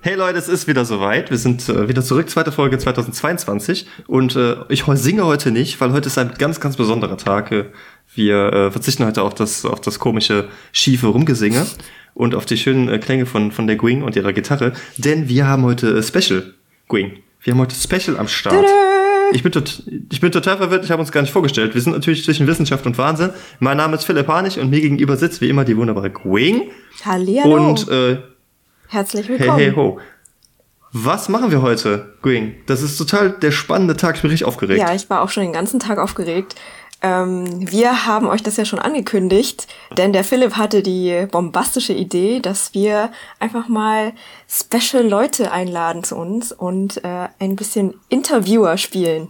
Hey Leute, es ist wieder soweit. Wir sind äh, wieder zurück, zweite Folge 2022. Und äh, ich singe heute nicht, weil heute ist ein ganz, ganz besonderer Tag. Wir äh, verzichten heute auf das, auf das komische, schiefe Rumgesinge und auf die schönen äh, Klänge von, von der Gwing und ihrer Gitarre. Denn wir haben heute äh, Special, Gwing. Wir haben heute Special am Start. Tada! Ich bin, tot, ich bin total verwirrt, ich habe uns gar nicht vorgestellt. Wir sind natürlich zwischen Wissenschaft und Wahnsinn. Mein Name ist Philipp Hanich und mir gegenüber sitzt wie immer die wunderbare Gwing. Hallihallo. Und äh, Herzlich willkommen. Hey, hey, ho. Was machen wir heute, Gwing? Das ist total der spannende Tag. Ich bin richtig aufgeregt. Ja, ich war auch schon den ganzen Tag aufgeregt. Ähm, wir haben euch das ja schon angekündigt, denn der Philipp hatte die bombastische Idee, dass wir einfach mal special Leute einladen zu uns und äh, ein bisschen Interviewer spielen.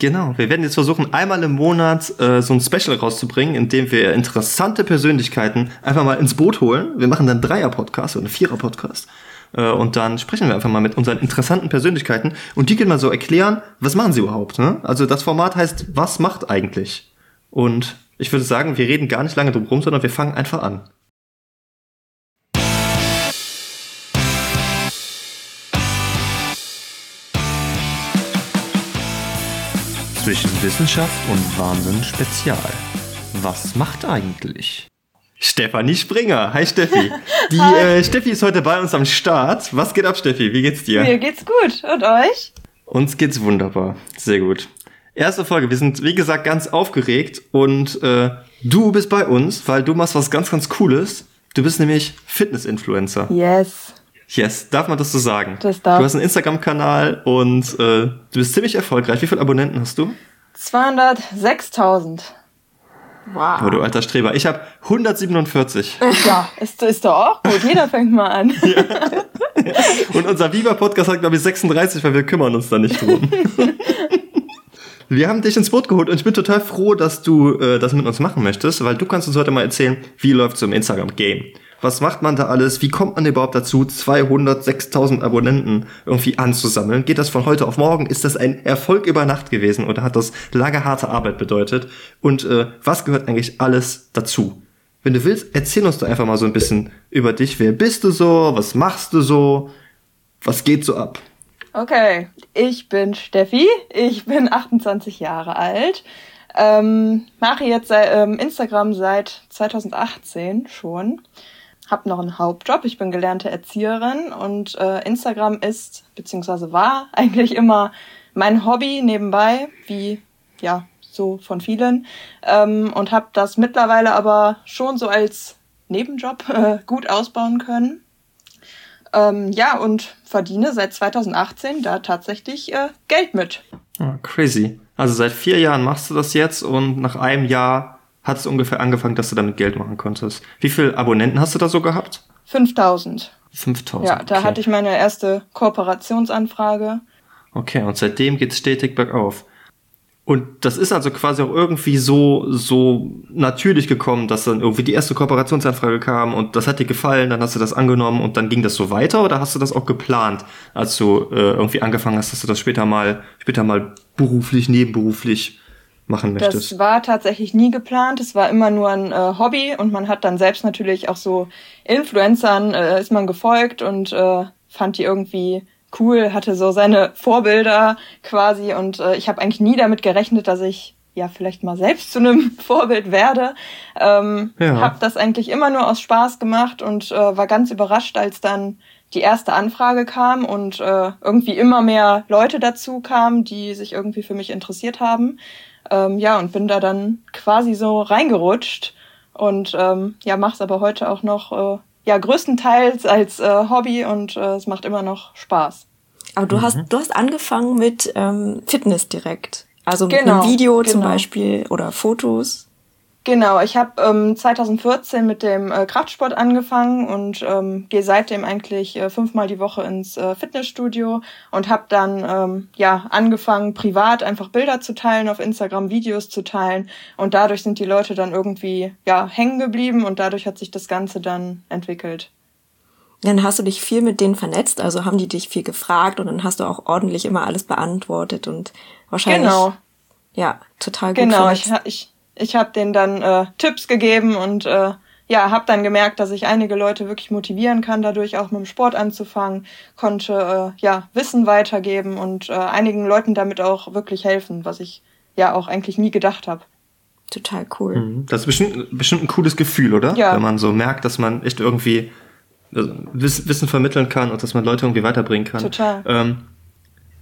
Genau, wir werden jetzt versuchen, einmal im Monat äh, so ein Special rauszubringen, in dem wir interessante Persönlichkeiten einfach mal ins Boot holen. Wir machen dann Dreier-Podcast oder Vierer-Podcast. Äh, und dann sprechen wir einfach mal mit unseren interessanten Persönlichkeiten und die können mal so erklären, was machen sie überhaupt. Ne? Also das Format heißt, was macht eigentlich? Und ich würde sagen, wir reden gar nicht lange drum rum, sondern wir fangen einfach an. Zwischen Wissenschaft und Wahnsinn Spezial. Was macht eigentlich? Stefanie Springer. Hi Steffi. Die äh, Steffi ist heute bei uns am Start. Was geht ab, Steffi? Wie geht's dir? Mir geht's gut. Und euch? Uns geht's wunderbar. Sehr gut. Erste Folge. Wir sind, wie gesagt, ganz aufgeregt und äh, du bist bei uns, weil du machst was ganz, ganz Cooles. Du bist nämlich Fitness-Influencer. Yes. Yes, darf man das so sagen? Das darf. Du hast einen Instagram-Kanal und äh, du bist ziemlich erfolgreich. Wie viele Abonnenten hast du? 206.000. Wow. Oh, du alter Streber. Ich habe 147. Ja, ist, ist doch auch gut. Jeder fängt mal an. Ja. Und unser Viva-Podcast hat, glaube ich, 36, weil wir kümmern uns da nicht drum. Wir haben dich ins Boot geholt und ich bin total froh, dass du äh, das mit uns machen möchtest, weil du kannst uns heute mal erzählen, wie läuft so im Instagram-Game. Was macht man da alles? Wie kommt man überhaupt dazu, 206.000 Abonnenten irgendwie anzusammeln? Geht das von heute auf morgen? Ist das ein Erfolg über Nacht gewesen oder hat das lange harte Arbeit bedeutet? Und äh, was gehört eigentlich alles dazu? Wenn du willst, erzähl uns doch einfach mal so ein bisschen über dich. Wer bist du so? Was machst du so? Was geht so ab? Okay, ich bin Steffi, ich bin 28 Jahre alt, ähm, mache jetzt ähm, Instagram seit 2018 schon habe noch einen Hauptjob. Ich bin gelernte Erzieherin und äh, Instagram ist beziehungsweise war eigentlich immer mein Hobby nebenbei, wie ja so von vielen ähm, und habe das mittlerweile aber schon so als Nebenjob äh, gut ausbauen können. Ähm, ja, und verdiene seit 2018 da tatsächlich äh, Geld mit. Oh, crazy. Also seit vier Jahren machst du das jetzt und nach einem Jahr hat es ungefähr angefangen, dass du damit Geld machen konntest. Wie viele Abonnenten hast du da so gehabt? 5000. 5000. Ja, da okay. hatte ich meine erste Kooperationsanfrage. Okay, und seitdem geht es stetig bergauf. Und das ist also quasi auch irgendwie so, so natürlich gekommen, dass dann irgendwie die erste Kooperationsanfrage kam und das hat dir gefallen, dann hast du das angenommen und dann ging das so weiter oder hast du das auch geplant, als du äh, irgendwie angefangen hast, dass du das später mal, später mal beruflich, nebenberuflich machen möchtest? Das war tatsächlich nie geplant. Es war immer nur ein äh, Hobby und man hat dann selbst natürlich auch so Influencern äh, ist man gefolgt und äh, fand die irgendwie cool, hatte so seine Vorbilder quasi und äh, ich habe eigentlich nie damit gerechnet, dass ich ja vielleicht mal selbst zu einem Vorbild werde. Ähm, ja. Habe das eigentlich immer nur aus Spaß gemacht und äh, war ganz überrascht, als dann die erste Anfrage kam und äh, irgendwie immer mehr Leute dazu kamen, die sich irgendwie für mich interessiert haben. Ähm, ja, und bin da dann quasi so reingerutscht und ähm, ja, mach's aber heute auch noch äh, ja größtenteils als äh, Hobby und äh, es macht immer noch Spaß. Aber du mhm. hast du hast angefangen mit ähm, Fitness direkt, also mit genau, einem Video genau. zum Beispiel oder Fotos. Genau, ich habe ähm, 2014 mit dem äh, Kraftsport angefangen und ähm, gehe seitdem eigentlich äh, fünfmal die Woche ins äh, Fitnessstudio und habe dann ähm, ja angefangen privat einfach Bilder zu teilen auf Instagram, Videos zu teilen und dadurch sind die Leute dann irgendwie ja hängen geblieben und dadurch hat sich das Ganze dann entwickelt. Dann hast du dich viel mit denen vernetzt, also haben die dich viel gefragt und dann hast du auch ordentlich immer alles beantwortet und wahrscheinlich genau. ja total gut genau vernetzt. ich, ich ich habe denen dann äh, Tipps gegeben und äh, ja, habe dann gemerkt, dass ich einige Leute wirklich motivieren kann, dadurch auch mit dem Sport anzufangen, konnte äh, ja Wissen weitergeben und äh, einigen Leuten damit auch wirklich helfen, was ich ja auch eigentlich nie gedacht habe. Total cool. Mhm. Das ist bestimmt, bestimmt ein cooles Gefühl, oder? Ja. Wenn man so merkt, dass man echt irgendwie also, Wissen vermitteln kann und dass man Leute irgendwie weiterbringen kann. Total. Ähm,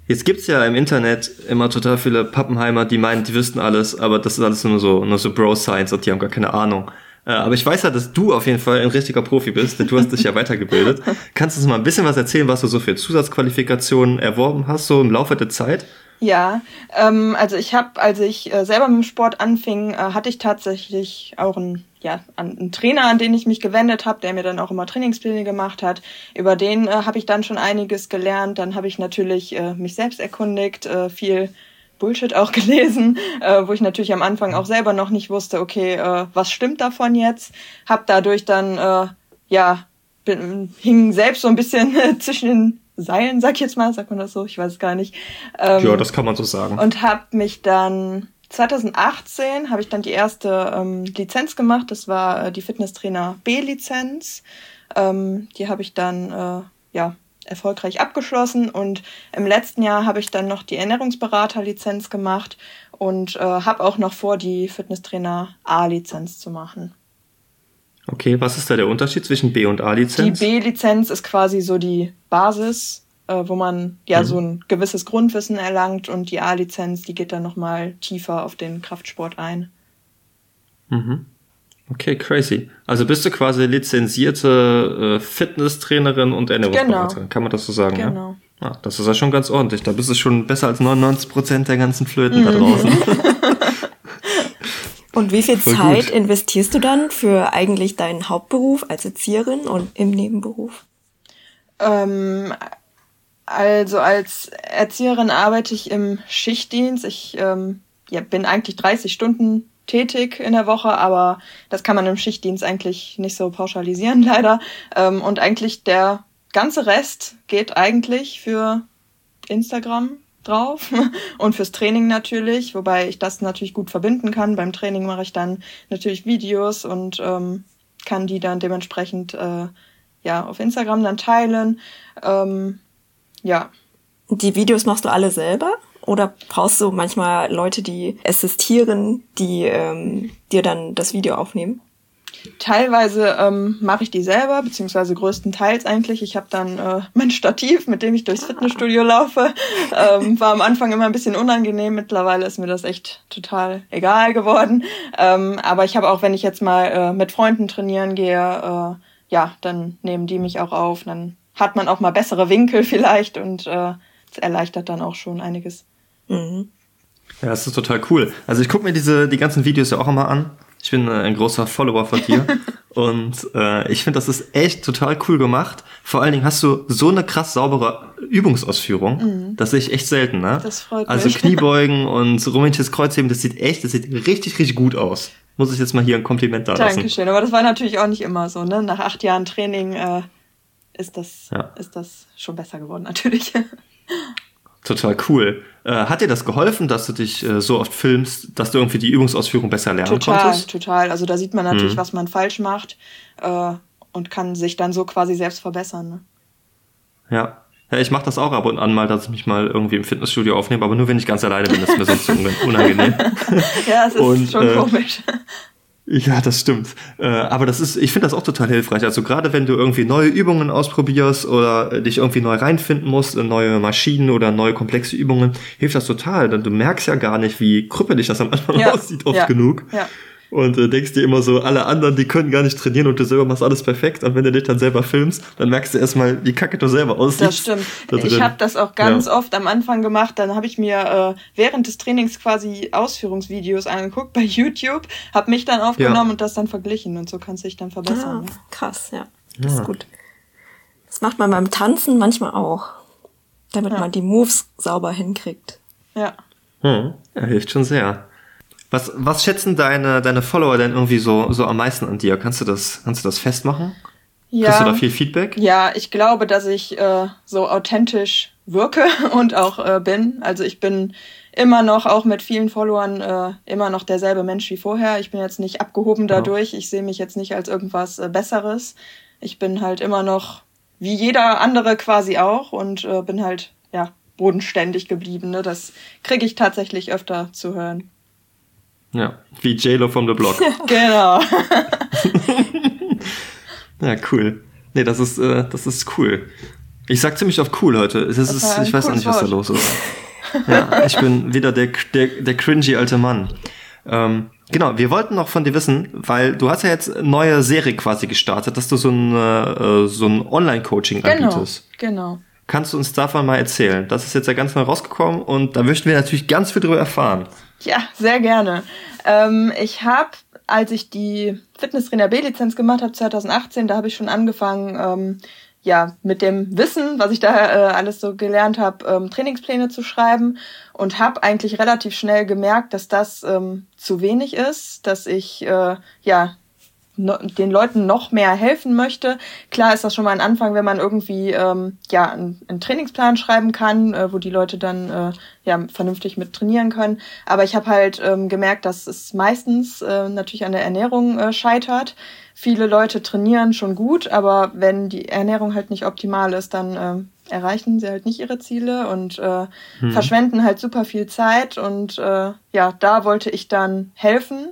jetzt gibt's ja im Internet immer total viele Pappenheimer, die meinen, die wüssten alles, aber das ist alles nur so, nur so Bro-Science und die haben gar keine Ahnung. Äh, aber ich weiß ja, dass du auf jeden Fall ein richtiger Profi bist, denn du hast dich ja weitergebildet. Kannst du uns mal ein bisschen was erzählen, was du so für Zusatzqualifikationen erworben hast, so im Laufe der Zeit? Ja, ähm, also ich habe, als ich äh, selber mit dem Sport anfing, äh, hatte ich tatsächlich auch einen, ja, einen Trainer, an den ich mich gewendet habe, der mir dann auch immer Trainingspläne gemacht hat. Über den äh, habe ich dann schon einiges gelernt. Dann habe ich natürlich äh, mich selbst erkundigt, äh, viel Bullshit auch gelesen, äh, wo ich natürlich am Anfang auch selber noch nicht wusste, okay, äh, was stimmt davon jetzt? Hab dadurch dann, äh, ja, bin, hing selbst so ein bisschen zwischen den Seilen, sag ich jetzt mal, sagt man das so, ich weiß es gar nicht. Ähm, ja, das kann man so sagen. Und habe mich dann 2018 habe ich dann die erste ähm, Lizenz gemacht. Das war äh, die Fitnesstrainer B-Lizenz. Ähm, die habe ich dann äh, ja erfolgreich abgeschlossen und im letzten Jahr habe ich dann noch die Ernährungsberater-Lizenz gemacht und äh, habe auch noch vor, die Fitnesstrainer A-Lizenz zu machen. Okay, was ist da der Unterschied zwischen B und A-Lizenz? Die B-Lizenz ist quasi so die Basis, äh, wo man ja mhm. so ein gewisses Grundwissen erlangt und die A-Lizenz, die geht dann nochmal tiefer auf den Kraftsport ein. Mhm. Okay, crazy. Also bist du quasi lizenzierte äh, Fitnesstrainerin und Ernährungsberaterin, genau. kann man das so sagen? Genau. Ja? Ah, das ist ja schon ganz ordentlich. Da bist du schon besser als 99 Prozent der ganzen Flöten mhm. da draußen. und wie viel Voll Zeit gut. investierst du dann für eigentlich deinen Hauptberuf als Erzieherin und im Nebenberuf? Ähm, also als Erzieherin arbeite ich im Schichtdienst. Ich ähm, ja, bin eigentlich 30 Stunden tätig in der Woche, aber das kann man im Schichtdienst eigentlich nicht so pauschalisieren, leider. Ähm, und eigentlich der ganze Rest geht eigentlich für Instagram drauf und fürs Training natürlich, wobei ich das natürlich gut verbinden kann. Beim Training mache ich dann natürlich Videos und ähm, kann die dann dementsprechend äh, ja auf Instagram dann teilen. Ähm, ja. Die Videos machst du alle selber? Oder brauchst du manchmal Leute, die assistieren, die ähm, dir dann das Video aufnehmen? Teilweise ähm, mache ich die selber, beziehungsweise größtenteils eigentlich. Ich habe dann äh, mein Stativ, mit dem ich durchs Fitnessstudio laufe. Ähm, war am Anfang immer ein bisschen unangenehm. Mittlerweile ist mir das echt total egal geworden. Ähm, aber ich habe auch, wenn ich jetzt mal äh, mit Freunden trainieren gehe, äh, ja, dann nehmen die mich auch auf. Dann hat man auch mal bessere Winkel vielleicht und äh, das erleichtert dann auch schon einiges. Mhm. Ja, das ist total cool. Also ich gucke mir diese die ganzen Videos ja auch immer an. Ich bin äh, ein großer Follower von dir und äh, ich finde, das ist echt total cool gemacht. Vor allen Dingen hast du so eine krass saubere Übungsausführung. Mhm. Das sehe ich echt selten, ne? Das freut also mich. Also Kniebeugen und rumänisches Kreuzheben, das sieht echt, das sieht richtig, richtig gut aus. Muss ich jetzt mal hier ein Kompliment da lassen. Dankeschön, aber das war natürlich auch nicht immer so, ne? Nach acht Jahren Training äh, ist das, ja. ist das schon besser geworden, natürlich. Total cool. Äh, hat dir das geholfen, dass du dich äh, so oft filmst, dass du irgendwie die Übungsausführung besser lernen total, konntest? Total, total. Also da sieht man natürlich, hm. was man falsch macht äh, und kann sich dann so quasi selbst verbessern. Ne? Ja. Ja, ich mache das auch ab und an mal, dass ich mich mal irgendwie im Fitnessstudio aufnehme, aber nur wenn ich ganz alleine bin, das ist mir sonst unangenehm. ja, es ist und, schon äh, komisch. Ja, das stimmt. Äh, aber das ist, ich finde das auch total hilfreich. Also gerade wenn du irgendwie neue Übungen ausprobierst oder äh, dich irgendwie neu reinfinden musst in neue Maschinen oder neue komplexe Übungen, hilft das total. Denn du merkst ja gar nicht, wie krüppelig das am Anfang ja. aussieht, oft ja. genug. Ja und äh, denkst dir immer so, alle anderen, die können gar nicht trainieren und du selber machst alles perfekt. Und wenn du dich dann selber filmst, dann merkst du erstmal, wie kacke du selber aussiehst. Das stimmt. Da ich habe das auch ganz ja. oft am Anfang gemacht. Dann habe ich mir äh, während des Trainings quasi Ausführungsvideos angeguckt bei YouTube, habe mich dann aufgenommen ja. und das dann verglichen und so kannst du dich dann verbessern. Ah, krass, ja. Das ja. ist gut. Das macht man beim Tanzen manchmal auch, damit man die Moves sauber hinkriegt. Ja. Hm, er hilft schon sehr. Was, was schätzen deine, deine Follower denn irgendwie so, so am meisten an dir? Kannst du das, kannst du das festmachen? Ja. Kriegst du da viel Feedback? Ja, ich glaube, dass ich äh, so authentisch wirke und auch äh, bin. Also ich bin immer noch, auch mit vielen Followern, äh, immer noch derselbe Mensch wie vorher. Ich bin jetzt nicht abgehoben dadurch. Ich sehe mich jetzt nicht als irgendwas äh, Besseres. Ich bin halt immer noch wie jeder andere quasi auch und äh, bin halt, ja, bodenständig geblieben. Ne? Das kriege ich tatsächlich öfter zu hören. Ja, wie JLo vom The Block. Genau. ja, cool. Nee, das ist, äh, das ist cool. Ich sag ziemlich oft cool heute. Das ist, ich weiß auch nicht, was da los ist. Ja, ich bin wieder der, der, der cringy alte Mann. Ähm, genau, wir wollten noch von dir wissen, weil du hast ja jetzt eine neue Serie quasi gestartet, dass du so ein, äh, so ein Online-Coaching genau. anbietest. Genau. Kannst du uns davon mal erzählen? Das ist jetzt ja ganz neu rausgekommen und da möchten wir natürlich ganz viel drüber erfahren. Ja, sehr gerne. Ähm, ich habe, als ich die Fitnesstrainer B-Lizenz gemacht habe 2018, da habe ich schon angefangen, ähm, ja, mit dem Wissen, was ich da äh, alles so gelernt habe, ähm, Trainingspläne zu schreiben und habe eigentlich relativ schnell gemerkt, dass das ähm, zu wenig ist, dass ich äh, ja den Leuten noch mehr helfen möchte. Klar ist das schon mal ein Anfang, wenn man irgendwie ähm, ja einen, einen Trainingsplan schreiben kann, äh, wo die Leute dann äh, ja vernünftig mit trainieren können. Aber ich habe halt ähm, gemerkt, dass es meistens äh, natürlich an der Ernährung äh, scheitert. Viele Leute trainieren schon gut, aber wenn die Ernährung halt nicht optimal ist, dann äh, erreichen sie halt nicht ihre Ziele und äh, Hm. verschwenden halt super viel Zeit. Und äh, ja, da wollte ich dann helfen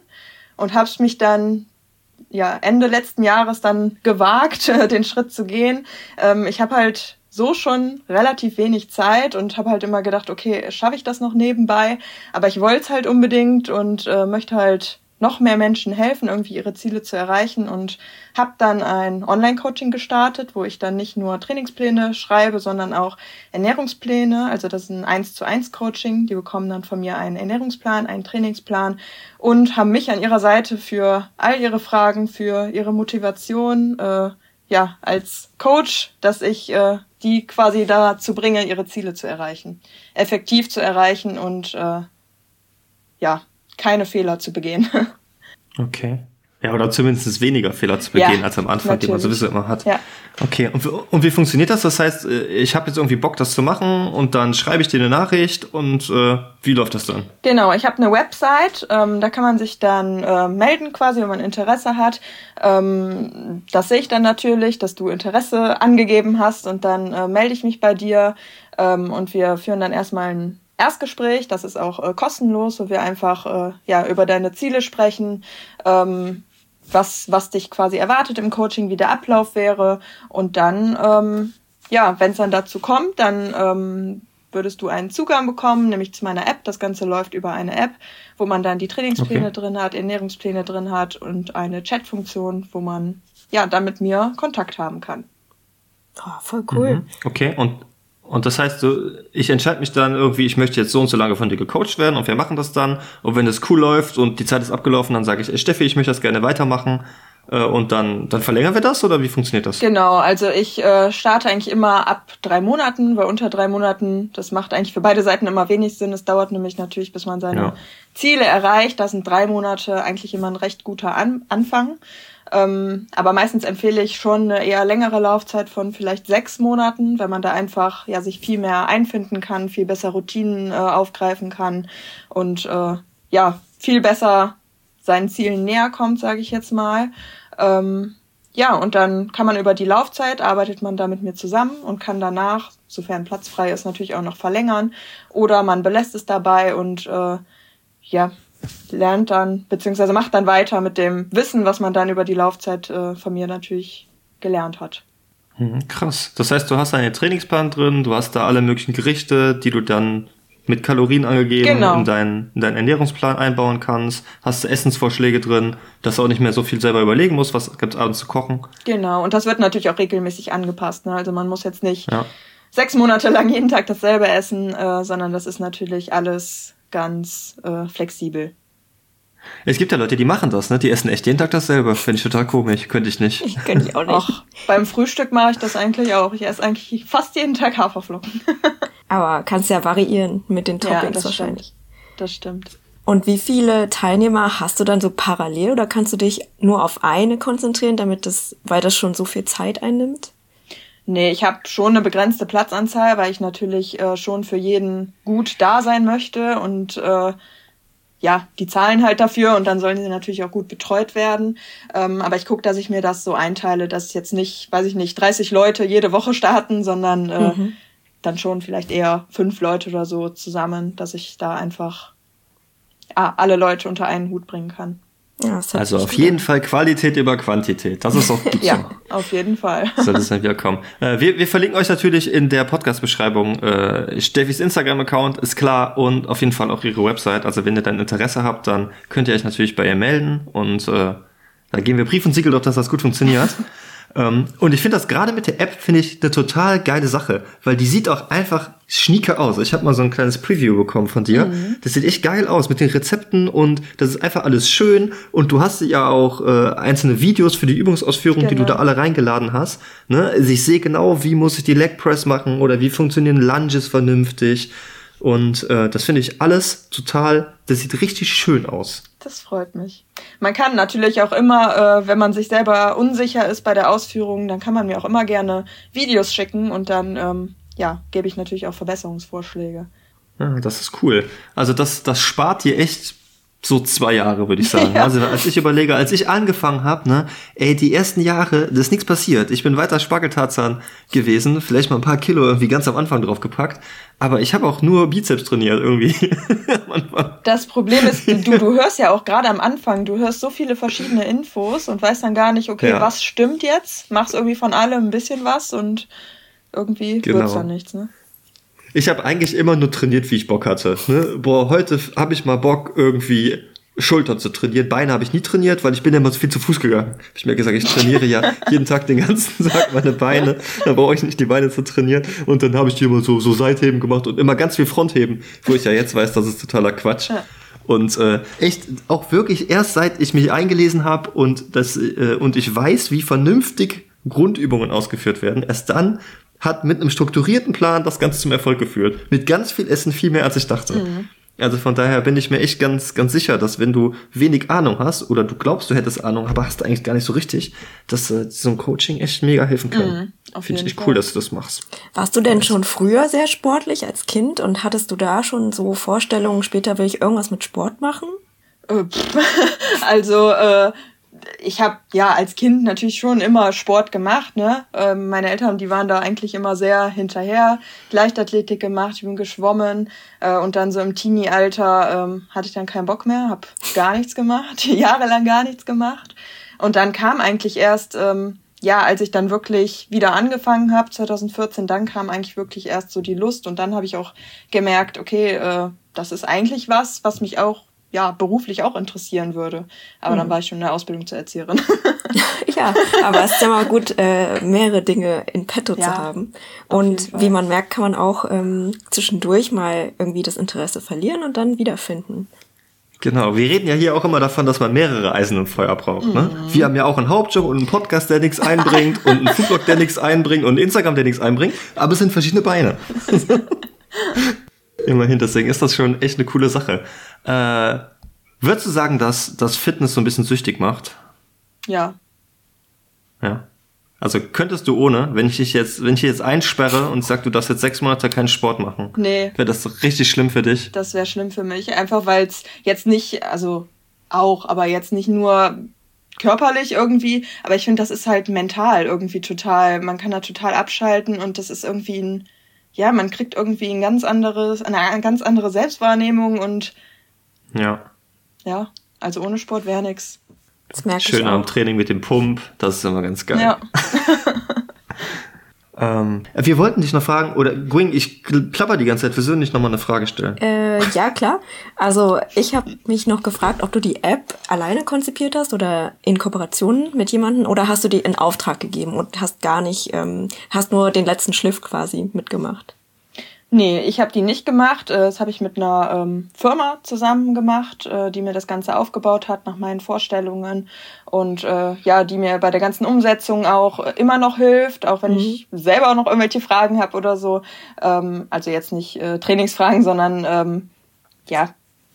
und habe mich dann ja, Ende letzten Jahres dann gewagt, den Schritt zu gehen. Ähm, ich habe halt so schon relativ wenig Zeit und habe halt immer gedacht, okay, schaffe ich das noch nebenbei? Aber ich wollte es halt unbedingt und äh, möchte halt noch mehr Menschen helfen, irgendwie ihre Ziele zu erreichen und habe dann ein Online-Coaching gestartet, wo ich dann nicht nur Trainingspläne schreibe, sondern auch Ernährungspläne. Also das ist ein 1 zu 1 Coaching. Die bekommen dann von mir einen Ernährungsplan, einen Trainingsplan und haben mich an ihrer Seite für all ihre Fragen, für ihre Motivation, äh, ja, als Coach, dass ich äh, die quasi dazu bringe, ihre Ziele zu erreichen, effektiv zu erreichen und äh, ja, keine Fehler zu begehen. Okay. Ja, oder zumindest weniger Fehler zu begehen Ja, als am Anfang, die man natürlich. sowieso immer hat. Ja. Okay, und, und wie funktioniert das? Das heißt, äh, ich habe jetzt irgendwie Bock, das zu machen und dann schreibe ich dir eine Nachricht und äh, wie läuft das dann? Genau, ich habe eine Website, ähm, da kann man sich dann äh, melden quasi, wenn man Interesse hat. Ähm, das sehe ich dann natürlich, dass du Interesse angegeben hast und dann äh, melde ich mich bei dir ähm, und wir führen dann erstmal ein Erstgespräch, das ist auch äh, kostenlos, wo wir einfach äh, ja über deine Ziele sprechen, ähm, was, was dich quasi erwartet im Coaching, wie der Ablauf wäre und dann, ähm, ja, wenn es dann dazu kommt, dann ähm, würdest du einen Zugang bekommen, nämlich zu meiner App. Das Ganze läuft über eine App, wo man dann die Trainingspläne Okay. drin hat, Ernährungspläne drin hat und eine Chatfunktion, wo man ja dann mit mir Kontakt haben kann. Oh, voll cool. Mhm. Okay, und, und das heißt, ich entscheide mich dann irgendwie, ich möchte jetzt so und so lange von dir gecoacht werden und wir machen das dann. Und wenn das cool läuft und die Zeit ist abgelaufen, dann sage ich, ey, Steffi, ich möchte das gerne weitermachen. Äh, und dann, dann verlängern wir das oder wie funktioniert das? Genau, also ich äh, starte eigentlich immer ab drei Monaten, weil unter drei Monaten, das macht eigentlich für beide Seiten immer wenig Sinn. Es dauert nämlich natürlich, bis man seine Ja. Ziele erreicht. Da sind drei Monate eigentlich immer ein recht guter An Anfang. Ähm, aber meistens empfehle ich schon eine eher längere Laufzeit von vielleicht sechs Monaten, weil man da einfach ja sich viel mehr einfinden kann, viel besser Routinen äh, aufgreifen kann und äh, ja viel besser seinen Zielen näher kommt, sage ich jetzt mal. Ähm, ja, und dann kann man über die Laufzeit, arbeitet man da mit mir zusammen und kann danach, sofern Platz frei ist, natürlich auch noch verlängern. Oder man belässt es dabei und äh, ja, lernt dann, beziehungsweise macht dann weiter mit dem Wissen, was man dann über die Laufzeit äh, von mir natürlich gelernt hat. Mhm, krass. Das heißt, du hast einen Trainingsplan drin, du hast da alle möglichen Gerichte, die du dann mit Kalorien angegeben Genau. in, deinen, in deinen Ernährungsplan einbauen kannst, hast Essensvorschläge drin, dass du auch nicht mehr so viel selber überlegen musst, was gibt's abends zu kochen. Genau, und das wird natürlich auch regelmäßig angepasst. Ne? Also man muss jetzt nicht Ja. sechs Monate lang jeden Tag dasselbe essen, äh, sondern das ist natürlich alles ganz äh, flexibel. Es gibt ja Leute, die machen das, ne? Die essen echt jeden Tag dasselbe. Finde ich total komisch. Könnte ich nicht. Ich könnte ich auch nicht. Auch beim Frühstück mache ich das eigentlich auch. Ich esse eigentlich fast jeden Tag Haferflocken. Aber kannst ja variieren mit den Ja, Toppings das wahrscheinlich. Das stimmt. Und wie viele Teilnehmer hast du dann so parallel oder kannst du dich nur auf eine konzentrieren, damit das, weil das schon so viel Zeit einnimmt? Nee, ich habe schon eine begrenzte Platzanzahl, weil ich natürlich äh, schon für jeden gut da sein möchte und äh, ja, die zahlen halt dafür und dann sollen sie natürlich auch gut betreut werden. Ähm, aber ich gucke, dass ich mir das so einteile, dass jetzt nicht, weiß ich nicht, 30 Leute jede Woche starten, sondern äh, mhm. dann schon vielleicht eher fünf Leute oder so zusammen, dass ich da einfach ah, alle Leute unter einen Hut bringen kann. Ja, also auf jeden Fall Qualität über Quantität. Das ist auch gut ja, so. auf jeden Fall. Soll das dann wieder kommen. Äh, wir, wir verlinken euch natürlich in der Podcast-Beschreibung äh, Steffis Instagram-Account, ist klar, und auf jeden Fall auch ihre Website. Also wenn ihr dann Interesse habt, dann könnt ihr euch natürlich bei ihr melden und äh, da geben wir Brief und Siegel doch, dass das gut funktioniert. Ähm, und ich finde das gerade mit der App, finde ich eine total geile Sache, weil die sieht auch einfach schnieke aus. Ich habe mal so ein kleines Preview bekommen von dir. Mhm. Das sieht echt geil aus mit den Rezepten und das ist einfach alles schön. Und du hast ja auch äh, einzelne Videos für die Übungsausführung, genau. die du genau. da alle reingeladen hast. Ne? Also ich sehe genau, wie muss ich die Leg Press machen oder wie funktionieren Lunges vernünftig. Und äh, das finde ich alles total, das sieht richtig schön aus. Das freut mich. Man kann natürlich auch immer, äh, wenn man sich selber unsicher ist bei der Ausführung, dann kann man mir auch immer gerne Videos schicken und dann ähm, ja, gebe ich natürlich auch Verbesserungsvorschläge. Ja, das ist cool. Also das, das spart dir echt so zwei Jahre, würde ich sagen. Ja. Also als ich überlege, als ich angefangen habe, ne, ey, die ersten Jahre, da ist nichts passiert. Ich bin weiter Spargeltarzan gewesen, vielleicht mal ein paar Kilo irgendwie ganz am Anfang draufgepackt, aber ich habe auch nur Bizeps trainiert irgendwie. das Problem ist, du, du hörst ja auch gerade am Anfang, du hörst so viele verschiedene Infos und weißt dann gar nicht, okay, ja. was stimmt jetzt? Machst irgendwie von allem ein bisschen was und irgendwie genau. wird's dann nichts, ne? Ich habe eigentlich immer nur trainiert, wie ich Bock hatte. Ne? Boah, heute habe ich mal Bock, irgendwie Schultern zu trainieren. Beine habe ich nie trainiert, weil ich bin ja immer viel zu Fuß gegangen. Hab ich mir gesagt, ich trainiere ja jeden Tag den ganzen Tag meine Beine. Da brauche ich nicht die Beine zu trainieren. Und dann habe ich die immer so, so Seitheben gemacht und immer ganz viel Frontheben, wo ich ja jetzt weiß, das ist totaler Quatsch. Ja. Und äh, echt auch wirklich erst seit ich mich eingelesen habe und das äh, und ich weiß, wie vernünftig Grundübungen ausgeführt werden, erst dann hat mit einem strukturierten Plan das Ganze zum Erfolg geführt. Mit ganz viel Essen viel mehr, als ich dachte. Mhm. Also von daher bin ich mir echt ganz, ganz sicher, dass wenn du wenig Ahnung hast oder du glaubst, du hättest Ahnung, aber hast eigentlich gar nicht so richtig, dass äh, so ein Coaching echt mega helfen kann. Mhm, Finde ich echt Fall. cool, dass du das machst. Warst du denn schon früher sehr sportlich als Kind und hattest du da schon so Vorstellungen, später will ich irgendwas mit Sport machen? Äh, also äh, ich habe ja als Kind natürlich schon immer Sport gemacht. Ne? Ähm, meine Eltern, die waren da eigentlich immer sehr hinterher. Leichtathletik gemacht, ich bin geschwommen äh, und dann so im Teenie-Alter ähm, hatte ich dann keinen Bock mehr, habe gar nichts gemacht, jahrelang gar nichts gemacht. Und dann kam eigentlich erst, ähm, ja, als ich dann wirklich wieder angefangen habe, 2014, dann kam eigentlich wirklich erst so die Lust und dann habe ich auch gemerkt, okay, äh, das ist eigentlich was, was mich auch ja, beruflich auch interessieren würde. Aber mhm. dann war ich schon in der Ausbildung zur Erzieherin. ja, aber es ist ja mal gut, äh, mehrere Dinge in petto ja, zu haben. Und wie man merkt, kann man auch ähm, zwischendurch mal irgendwie das Interesse verlieren und dann wiederfinden. Genau, wir reden ja hier auch immer davon, dass man mehrere Eisen im Feuer braucht. Ne? Mhm. Wir haben ja auch einen Hauptjob und einen Podcast, der nichts einbringt und einen Foodblog, der nichts einbringt und einen Instagram, der nichts einbringt, aber es sind verschiedene Beine. Immerhin, deswegen ist das schon echt eine coole Sache. Äh, würdest du sagen, dass das Fitness so ein bisschen süchtig macht? Ja. Ja. Also könntest du ohne, wenn ich dich jetzt, wenn ich dich jetzt einsperre und sag, du darfst jetzt sechs Monate keinen Sport machen. Nee. Wäre das richtig schlimm für dich? Das wäre schlimm für mich. Einfach weil es jetzt nicht, also auch, aber jetzt nicht nur körperlich irgendwie, aber ich finde, das ist halt mental irgendwie total, man kann da total abschalten und das ist irgendwie ein, ja, man kriegt irgendwie ein ganz anderes, eine ganz andere Selbstwahrnehmung und ja. Ja, also ohne Sport wäre merke Schön am Training mit dem Pump, das ist immer ganz geil. Ja. ähm, wir wollten dich noch fragen, oder Gwing, ich plapper die ganze Zeit, wir sollen nicht nochmal eine Frage stellen. Äh, ja, klar. Also ich habe mich noch gefragt, ob du die App alleine konzipiert hast oder in Kooperation mit jemandem oder hast du die in Auftrag gegeben und hast gar nicht, ähm, hast nur den letzten Schliff quasi mitgemacht? Nee, ich habe die nicht gemacht. Äh, das habe ich mit einer ähm, Firma zusammen gemacht, äh, die mir das Ganze aufgebaut hat nach meinen Vorstellungen und äh, ja, die mir bei der ganzen Umsetzung auch immer noch hilft, auch wenn mhm. ich selber auch noch irgendwelche Fragen habe oder so. Ähm, also jetzt nicht äh, Trainingsfragen, sondern ähm, ja,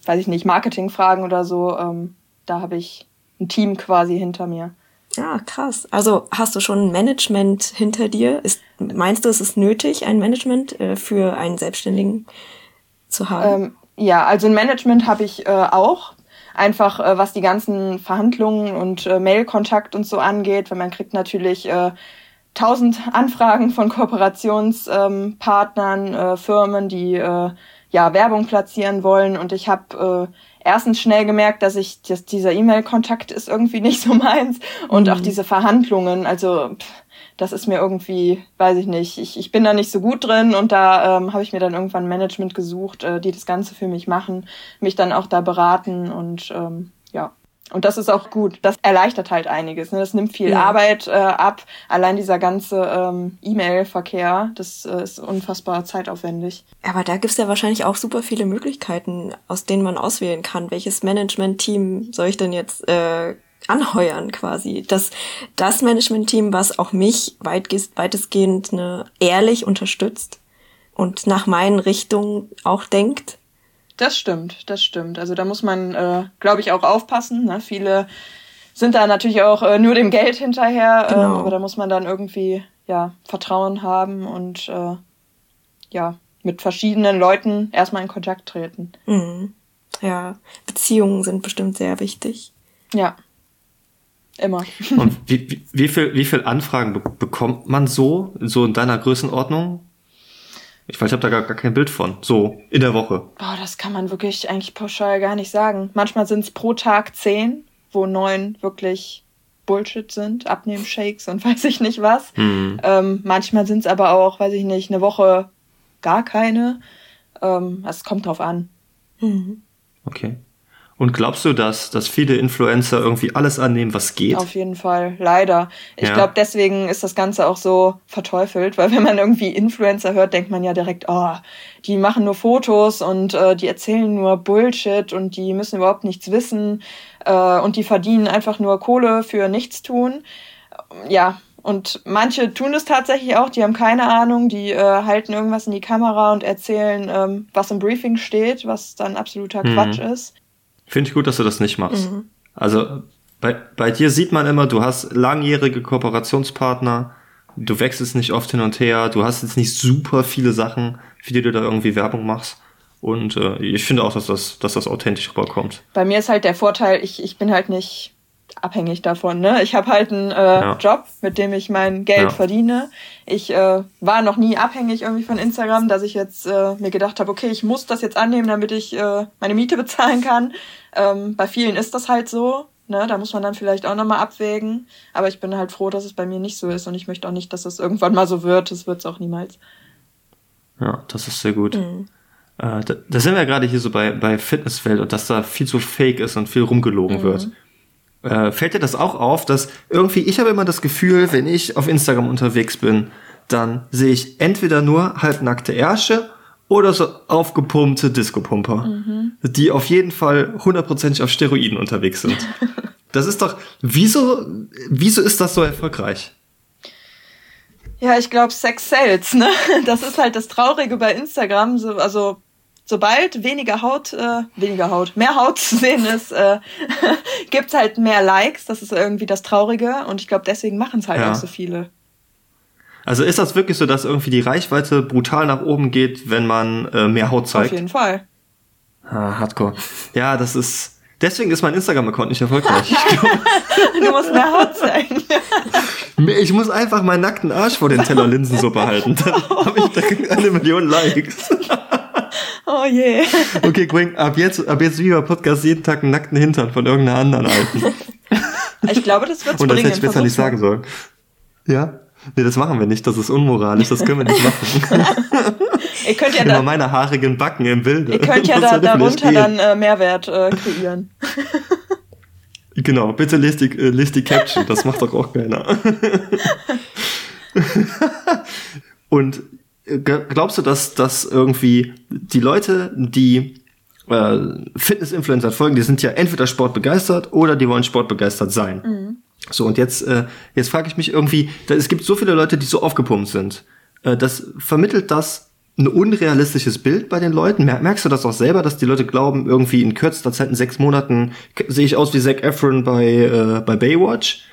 weiß ich nicht, Marketingfragen oder so, ähm, da habe ich ein Team quasi hinter mir. Ja, krass. Also hast du schon ein Management hinter dir? Ist, meinst du, es ist nötig, ein Management äh, für einen Selbstständigen zu haben? Ähm, ja, also ein Management habe ich äh, auch. Einfach äh, was die ganzen Verhandlungen und äh, Mailkontakt und so angeht, weil man kriegt natürlich äh, tausend Anfragen von Kooperationspartnern, ähm, äh, Firmen, die äh, ja Werbung platzieren wollen. Und ich habe erstens schnell gemerkt, dass ich dass dieser E-Mail-Kontakt ist irgendwie nicht so meins und mhm. auch diese Verhandlungen. Also pff, das ist mir irgendwie, weiß ich nicht, ich, ich bin da nicht so gut drin und da ähm, habe ich mir dann irgendwann Management gesucht, äh, die das Ganze für mich machen, mich dann auch da beraten und ähm, ja. Und das ist auch gut. Das erleichtert halt einiges. Ne? Das nimmt viel ja. Arbeit äh, ab. Allein dieser ganze ähm, E-Mail-Verkehr, das äh, ist unfassbar zeitaufwendig. Aber da gibt's ja wahrscheinlich auch super viele Möglichkeiten, aus denen man auswählen kann. Welches Management-Team soll ich denn jetzt äh, anheuern quasi. Das, das Management-Team, was auch mich weitestgehend ne, ehrlich unterstützt und nach meinen Richtungen auch denkt. Das stimmt, das stimmt. Also da muss man, äh, glaube ich, auch aufpassen. Ne? Viele sind da natürlich auch äh, nur dem Geld hinterher, ähm, genau. ähm, aber da muss man dann irgendwie ja Vertrauen haben und äh, ja mit verschiedenen Leuten erstmal in Kontakt treten. Mhm. Ja, Beziehungen sind bestimmt sehr wichtig. Ja, Immer. Und wie, wie, wie, viel, wie viel Anfragen be bekommt man so, so in deiner Größenordnung? Ich weiß, ich habe da gar, gar kein Bild von. So, in der Woche. Boah, das kann man wirklich eigentlich pauschal gar nicht sagen. Manchmal sind es pro Tag zehn, wo neun wirklich Bullshit sind, Abnehmshakes und weiß ich nicht was. Mhm. Ähm, manchmal sind es aber auch, weiß ich nicht, eine Woche gar keine. Ähm, es kommt drauf an. Mhm. Okay. Und glaubst du, dass, dass viele Influencer irgendwie alles annehmen, was geht? Auf jeden Fall, leider. Ich ja. glaube, deswegen ist das Ganze auch so verteufelt, weil wenn man irgendwie Influencer hört, denkt man ja direkt, oh, die machen nur Fotos und äh, die erzählen nur Bullshit und die müssen überhaupt nichts wissen äh, und die verdienen einfach nur Kohle für nichts tun. Ja, und manche tun es tatsächlich auch, die haben keine Ahnung, die äh, halten irgendwas in die Kamera und erzählen, ähm, was im Briefing steht, was dann absoluter mhm. Quatsch ist. Finde ich gut, dass du das nicht machst. Mhm. Also bei, bei dir sieht man immer, du hast langjährige Kooperationspartner, du wechselst nicht oft hin und her, du hast jetzt nicht super viele Sachen, für die du da irgendwie Werbung machst. Und äh, ich finde auch, dass das, dass das authentisch rüberkommt. Bei mir ist halt der Vorteil, ich, ich bin halt nicht abhängig davon. Ne? Ich habe halt einen äh, ja. Job, mit dem ich mein Geld ja. verdiene. Ich äh, war noch nie abhängig irgendwie von Instagram, dass ich jetzt äh, mir gedacht habe, okay, ich muss das jetzt annehmen, damit ich äh, meine Miete bezahlen kann. Ähm, bei vielen ist das halt so. Ne? Da muss man dann vielleicht auch nochmal abwägen. Aber ich bin halt froh, dass es bei mir nicht so ist und ich möchte auch nicht, dass es irgendwann mal so wird. Das wird es auch niemals. Ja, das ist sehr gut. Mhm. Äh, da, da, sind wir gerade hier so bei, bei Fitnessfeld und dass da viel zu fake ist und viel rumgelogen mhm. wird. Äh, fällt dir das auch auf, dass irgendwie, ich habe immer das Gefühl, wenn ich auf Instagram unterwegs bin, dann sehe ich entweder nur halbnackte Ärsche oder so aufgepumpte Disco-Pumper, mhm. die auf jeden Fall hundertprozentig auf Steroiden unterwegs sind. das ist doch, wieso, wieso ist das so erfolgreich? Ja, ich glaube, Sex sells, ne? Das ist halt das Traurige bei Instagram. So, also sobald weniger Haut, äh, weniger Haut, mehr Haut zu sehen ist, äh, gibt's halt mehr Likes. Das ist irgendwie das Traurige. Und ich glaube, deswegen machen es halt ja. auch so viele. Also ist das wirklich so, dass irgendwie die Reichweite brutal nach oben geht, wenn man äh, mehr Haut zeigt? Auf jeden Fall. Ah, Hardcore. Ja, das ist. Deswegen ist mein Instagram-Account nicht erfolgreich. du musst mehr Haut zeigen. ich muss einfach meinen nackten Arsch vor den Teller Linsensuppe halten. Dann habe ich eine Million Likes. Oh je. Okay, Gwen, ab jetzt, ab jetzt wie bei Podcast jeden Tag einen nackten Hintern von irgendeiner anderen Alten. Ich glaube, das wird Und das hätte ich besser nicht sagen sollen. Ja? Nee, das machen wir nicht. Das ist unmoralisch. Das können wir nicht machen. ihr könnt ja Immer da, meine haarigen Backen im Bilde. Ihr könnt ja da, darunter dann äh, Mehrwert äh, kreieren. genau, bitte lest die, äh, lest die Caption. Das macht doch auch keiner. Und glaubst du, dass, dass irgendwie die Leute, die äh, Fitness-Influencer folgen, die sind ja entweder sportbegeistert oder die wollen sportbegeistert sein. Mhm. So, und jetzt, äh, jetzt frage ich mich irgendwie, da, es gibt so viele Leute, die so aufgepumpt sind. Äh, das vermittelt das ein unrealistisches Bild bei den Leuten? Merkst du das auch selber, dass die Leute glauben, irgendwie in kürzester Zeit, in sechs Monaten, sehe ich aus wie Zac Efron bei, äh, bei Baywatch?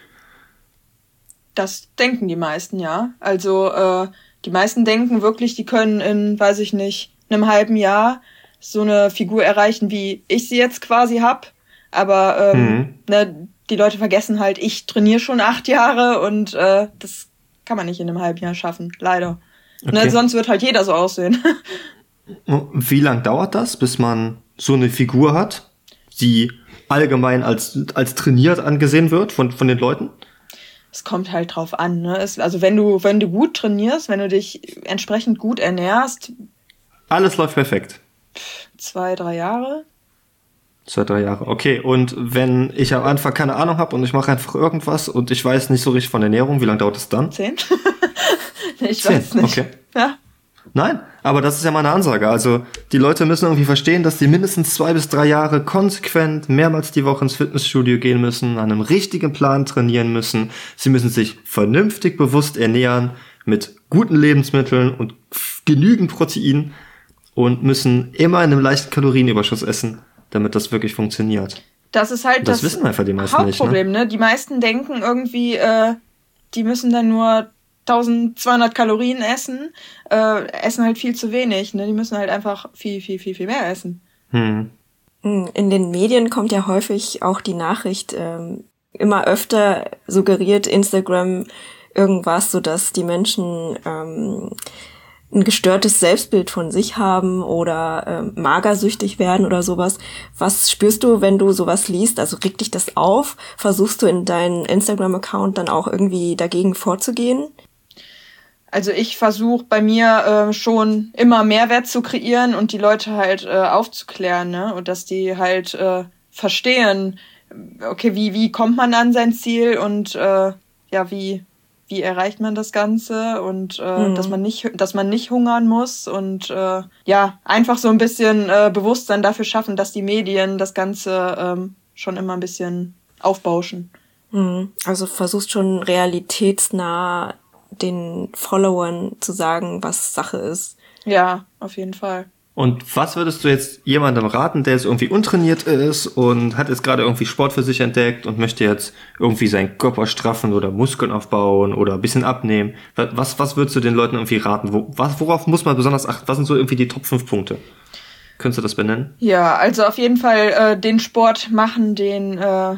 Das denken die meisten, ja. Also äh, die meisten denken wirklich, die können in, weiß ich nicht, einem halben Jahr so eine Figur erreichen, wie ich sie jetzt quasi hab. Aber ähm, mhm. ne, die Leute vergessen halt, ich trainiere schon acht Jahre und äh, das kann man nicht in einem halben Jahr schaffen, leider. Ne, okay. Ne, sonst wird halt jeder so aussehen. Wie lang dauert das, bis man so eine Figur hat, die allgemein als, als trainiert angesehen wird von, von den Leuten? Es kommt halt drauf an. Ne? Es, also wenn du, wenn du gut trainierst, wenn du dich entsprechend gut ernährst. Alles läuft perfekt. Zwei, drei Jahre. Zwei, drei Jahre. Okay, und wenn ich am Anfang keine Ahnung habe und ich mache einfach irgendwas und ich weiß nicht so richtig von Ernährung, wie lange dauert das dann? Zehn? ich Zehn. weiß nicht. Okay. Ja. Nein, aber das ist ja meine Ansage. Also die Leute müssen irgendwie verstehen, dass die mindestens zwei bis drei Jahre konsequent mehrmals die Woche ins Fitnessstudio gehen müssen, an einem richtigen Plan trainieren müssen. Sie müssen sich vernünftig bewusst ernähren mit guten Lebensmitteln und genügend Protein und müssen immer in einem leichten Kalorienüberschuss essen damit das wirklich funktioniert. Das ist halt das, das wissen einfach die meisten Hauptproblem, nicht, ne? ne? Die meisten denken irgendwie, äh, die müssen dann nur 1200 Kalorien essen, äh, essen halt viel zu wenig, ne? Die müssen halt einfach viel, viel, viel, viel mehr essen. Hm. hm. In den Medien kommt ja häufig auch die Nachricht, ähm, immer öfter suggeriert Instagram irgendwas, so dass die Menschen ähm, ein gestörtes Selbstbild von sich haben oder äh, magersüchtig werden oder sowas. Was spürst du, wenn du sowas liest? Also regt dich das auf? Versuchst du in deinen Instagram-Account dann auch irgendwie dagegen vorzugehen? Also ich versuche bei mir äh, schon immer Mehrwert zu kreieren und die Leute halt äh, aufzuklären, ne? Und dass die halt äh, verstehen, okay, wie, wie kommt man an sein Ziel und äh, ja, wie, wie erreicht man das Ganze und äh, mhm. dass man nicht, dass man nicht hungern muss und äh, ja, einfach so ein bisschen äh, Bewusstsein dafür schaffen, dass die Medien das Ganze ähm, schon immer ein bisschen aufbauschen. Mhm. Also versuchst schon realitätsnah den Followern zu sagen, was Sache ist. Ja, auf jeden Fall. Und was würdest du jetzt jemandem raten, der jetzt irgendwie untrainiert ist und hat jetzt gerade irgendwie Sport für sich entdeckt und möchte jetzt irgendwie seinen Körper straffen oder Muskeln aufbauen oder ein bisschen abnehmen? Was, was würdest du den Leuten irgendwie raten? Wo, was, worauf muss man besonders achten? Was sind so irgendwie die Top 5 Punkte? Könntest du das benennen? Ja, also auf jeden Fall äh, den Sport machen, den, äh,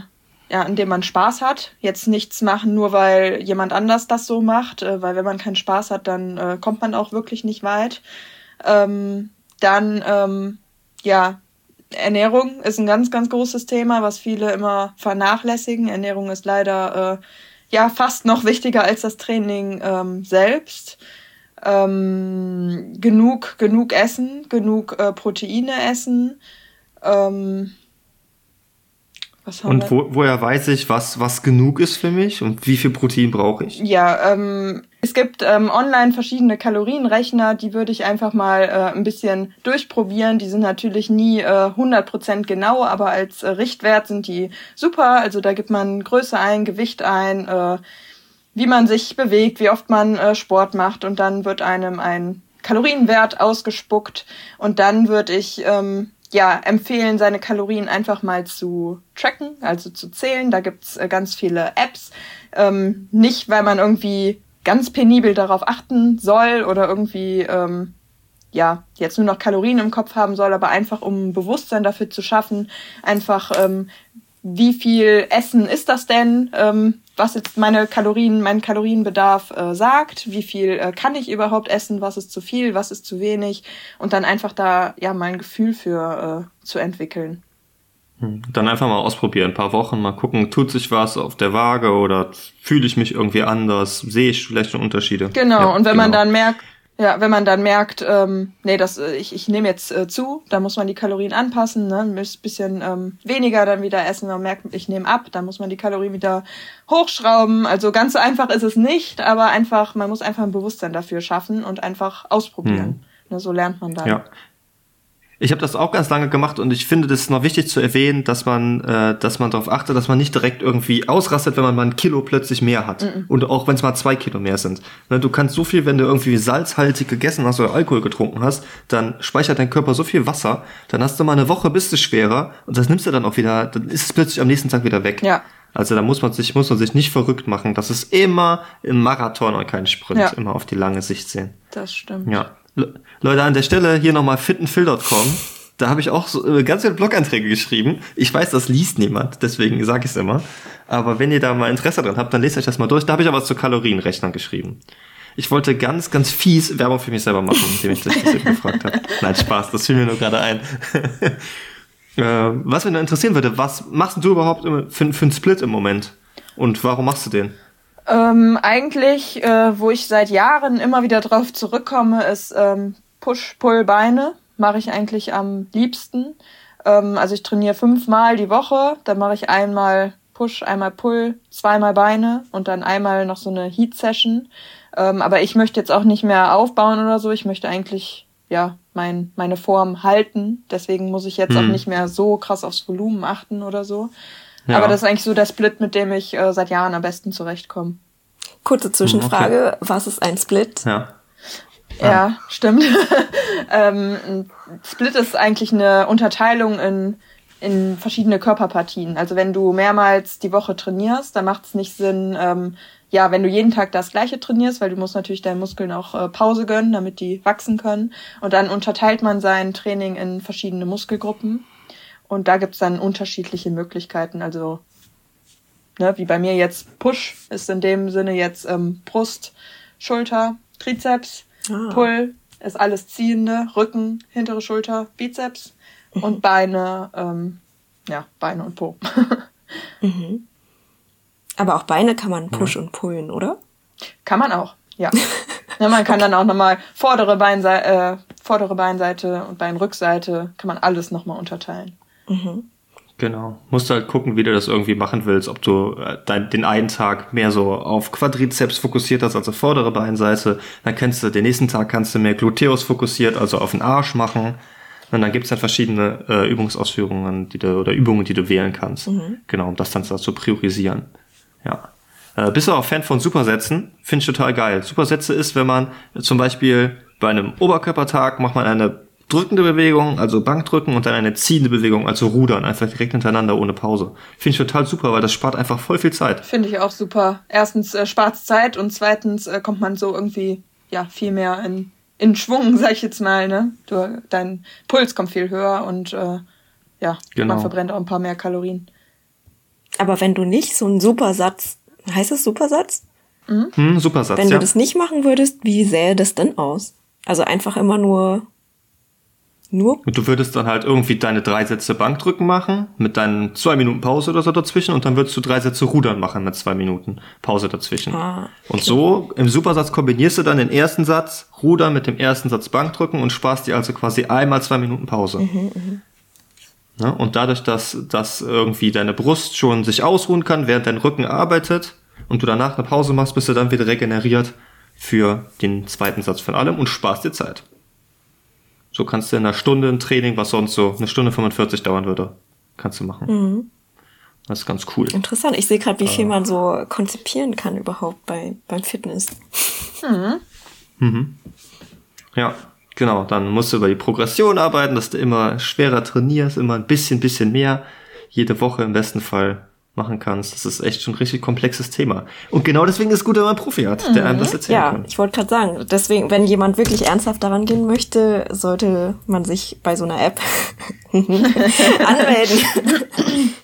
ja, in dem man Spaß hat. Jetzt nichts machen, nur weil jemand anders das so macht, äh, weil wenn man keinen Spaß hat, dann äh, kommt man auch wirklich nicht weit. Ähm, dann, ähm, ja, Ernährung ist ein ganz, ganz großes Thema, was viele immer vernachlässigen. Ernährung ist leider äh, ja fast noch wichtiger als das Training ähm, selbst. Ähm, genug, genug essen, genug äh, Proteine essen. Ähm, und wo, woher weiß ich, was, was genug ist für mich und wie viel Protein brauche ich? Ja, ähm, es gibt ähm, online verschiedene Kalorienrechner, die würde ich einfach mal äh, ein bisschen durchprobieren. Die sind natürlich nie äh, 100% genau, aber als äh, Richtwert sind die super. Also da gibt man Größe ein, Gewicht ein, äh, wie man sich bewegt, wie oft man äh, Sport macht und dann wird einem ein Kalorienwert ausgespuckt und dann würde ich ähm, ja, empfehlen, seine Kalorien einfach mal zu tracken, also zu zählen. Da gibt's äh, ganz viele Apps. Ähm, nicht, weil man irgendwie ganz penibel darauf achten soll oder irgendwie ähm, ja jetzt nur noch Kalorien im Kopf haben soll, aber einfach um Bewusstsein dafür zu schaffen, einfach ähm, wie viel Essen ist das denn, ähm, was jetzt meine Kalorien, mein Kalorienbedarf äh, sagt, wie viel äh, kann ich überhaupt essen, was ist zu viel, was ist zu wenig und dann einfach da ja mal ein Gefühl für äh, zu entwickeln. Hm, dann einfach mal ausprobieren, ein paar Wochen mal gucken, tut sich was auf der Waage oder fühle ich mich irgendwie anders, sehe ich vielleicht schon Unterschiede. Genau, ja, und wenn genau. man dann merkt, ja, wenn man dann merkt, ähm, nee, das, äh, ich, ich nehme jetzt äh, zu, dann muss man die Kalorien anpassen, ne, ein bisschen ähm, weniger dann wieder essen, man merkt, ich nehme ab, dann muss man die Kalorien wieder hochschrauben. Also ganz so einfach ist es nicht, aber einfach, man muss einfach ein Bewusstsein dafür schaffen und einfach ausprobieren. Mhm. Ne, so lernt man dann. Ja. Ich habe das auch ganz lange gemacht und ich finde, das ist noch wichtig zu erwähnen, dass man, äh, dass man darauf achtet, dass man nicht direkt irgendwie ausrastet, wenn man mal ein Kilo plötzlich mehr hat. -mm. Und auch wenn es mal zwei Kilo mehr sind. Ne, du kannst so viel, wenn du irgendwie salzhaltig gegessen hast oder Alkohol getrunken hast, dann speichert dein Körper so viel Wasser, dann hast du mal eine Woche, bist du schwerer und das nimmst du dann auch wieder, dann ist es plötzlich am nächsten Tag wieder weg. Ja. Also da muss man sich, muss man sich nicht verrückt machen. Das ist immer im Marathon und kein Sprint, Ja. immer auf die lange Sicht sehen. Das stimmt. Ja. Le Leute, an der Stelle hier nochmal fitandfill.com. Da habe ich auch so, äh, ganz viele Blog-Einträge geschrieben. Ich weiß, das liest niemand, deswegen sage ich es immer. Aber wenn ihr da mal Interesse dran habt, dann lest euch das mal durch. Da habe ich aber was zu Kalorienrechnern geschrieben. Ich wollte ganz, ganz fies Werbung für mich selber machen, indem ich das gefragt habe. Nein, Spaß, das fiel mir nur gerade ein. äh, was mich nur interessieren würde, was machst du überhaupt für, für einen Split im Moment? Und warum machst du den? Ähm, eigentlich, äh, wo ich seit Jahren immer wieder drauf zurückkomme, ist ähm, Push-Pull-Beine. Mache ich eigentlich am liebsten. Ähm, also ich trainiere fünfmal die Woche. Dann mache ich einmal Push, einmal Pull, zweimal Beine und dann einmal noch so eine Heat-Session. Ähm, aber ich möchte jetzt auch nicht mehr aufbauen oder so. Ich möchte eigentlich ja mein, meine Form halten. Deswegen muss ich jetzt auch Hm. nicht mehr so krass aufs Volumen achten oder so. Ja. Aber das ist eigentlich so der Split, mit dem ich äh, seit Jahren am besten zurechtkomme. Kurze Zwischenfrage, was ist ein Split? Ja. Ja, stimmt. ähm, ein Split ist eigentlich eine Unterteilung in, in verschiedene Körperpartien. Also wenn du mehrmals die Woche trainierst, dann macht es nicht Sinn, ähm, ja, wenn du jeden Tag das gleiche trainierst, weil du musst natürlich deinen Muskeln auch äh, Pause gönnen, damit die wachsen können. Und dann unterteilt man sein Training in verschiedene Muskelgruppen. Und da gibt's dann unterschiedliche Möglichkeiten. Also, ne, wie bei mir jetzt Push ist in dem Sinne jetzt ähm, Brust, Schulter, Trizeps. Ah. Pull ist alles ziehende, Rücken, hintere Schulter, Bizeps und Beine, ähm, ja, Beine und Po. Aber auch Beine kann man push und pullen, oder? kann man auch, ja. ja man kann dann auch nochmal vordere, Beinseite, äh, vordere Beinseite und Beinrückseite, kann man alles nochmal unterteilen. Genau. Musst du halt gucken, wie du das irgendwie machen willst. Ob du äh, dein, den einen Tag mehr so auf Quadrizeps fokussiert hast, also vordere Beinseite. Dann kannst du, den nächsten Tag kannst du mehr Gluteus fokussiert, also auf den Arsch machen. Und dann gibt's dann verschiedene äh, Übungsausführungen, die du, oder Übungen, die du wählen kannst. Genau, um das dann zu priorisieren. Ja. Äh, bist du auch Fan von Supersätzen? Finde ich total geil. Supersätze ist, wenn man zum Beispiel bei einem Oberkörpertag macht man eine drückende Bewegung, also Bankdrücken und dann eine ziehende Bewegung, also Rudern, einfach direkt hintereinander ohne Pause. Finde ich total super, weil das spart einfach voll viel Zeit. Finde ich auch super. Erstens äh, spart's Zeit und zweitens äh, kommt man so irgendwie, ja, viel mehr in, in Schwung, sag ich jetzt mal, ne? Du, dein Puls kommt viel höher und, äh, ja, Genau. man verbrennt auch ein paar mehr Kalorien. Aber wenn du nicht so einen Supersatz, heißt es Supersatz? Hm, super Satz, Wenn ja. du das nicht machen würdest, wie sähe das denn aus? Also einfach immer nur, nur Und du würdest dann halt irgendwie deine drei Sätze Bankdrücken machen, mit deinen zwei Minuten Pause oder so dazwischen und dann würdest du drei Sätze Rudern machen mit zwei Minuten Pause dazwischen. Ah, Und so im Supersatz kombinierst du dann den ersten Satz Rudern mit dem ersten Satz Bankdrücken und sparst dir also quasi einmal zwei Minuten Pause. Ne? Und dadurch, dass, dass irgendwie deine Brust schon sich ausruhen kann, während dein Rücken arbeitet und du danach eine Pause machst, bist du dann wieder regeneriert für den zweiten Satz von allem und sparst dir Zeit. So kannst du in einer Stunde ein Training, was sonst so eine Stunde 45 dauern würde, kannst du machen. Das ist ganz cool. interessant. Ich sehe gerade, wie viel man so konzipieren kann überhaupt bei, beim Fitness. Ja, genau. Dann musst du über die Progression arbeiten, dass du immer schwerer trainierst, immer ein bisschen, bisschen mehr jede Woche im besten Fall machen kannst. Das ist echt schon ein richtig komplexes Thema. Und genau deswegen ist es gut, wenn man einen Profi hat, der einem das erzählen Ja, kann. ich wollte gerade sagen, deswegen, wenn jemand wirklich ernsthaft daran gehen möchte, sollte man sich bei so einer App anmelden.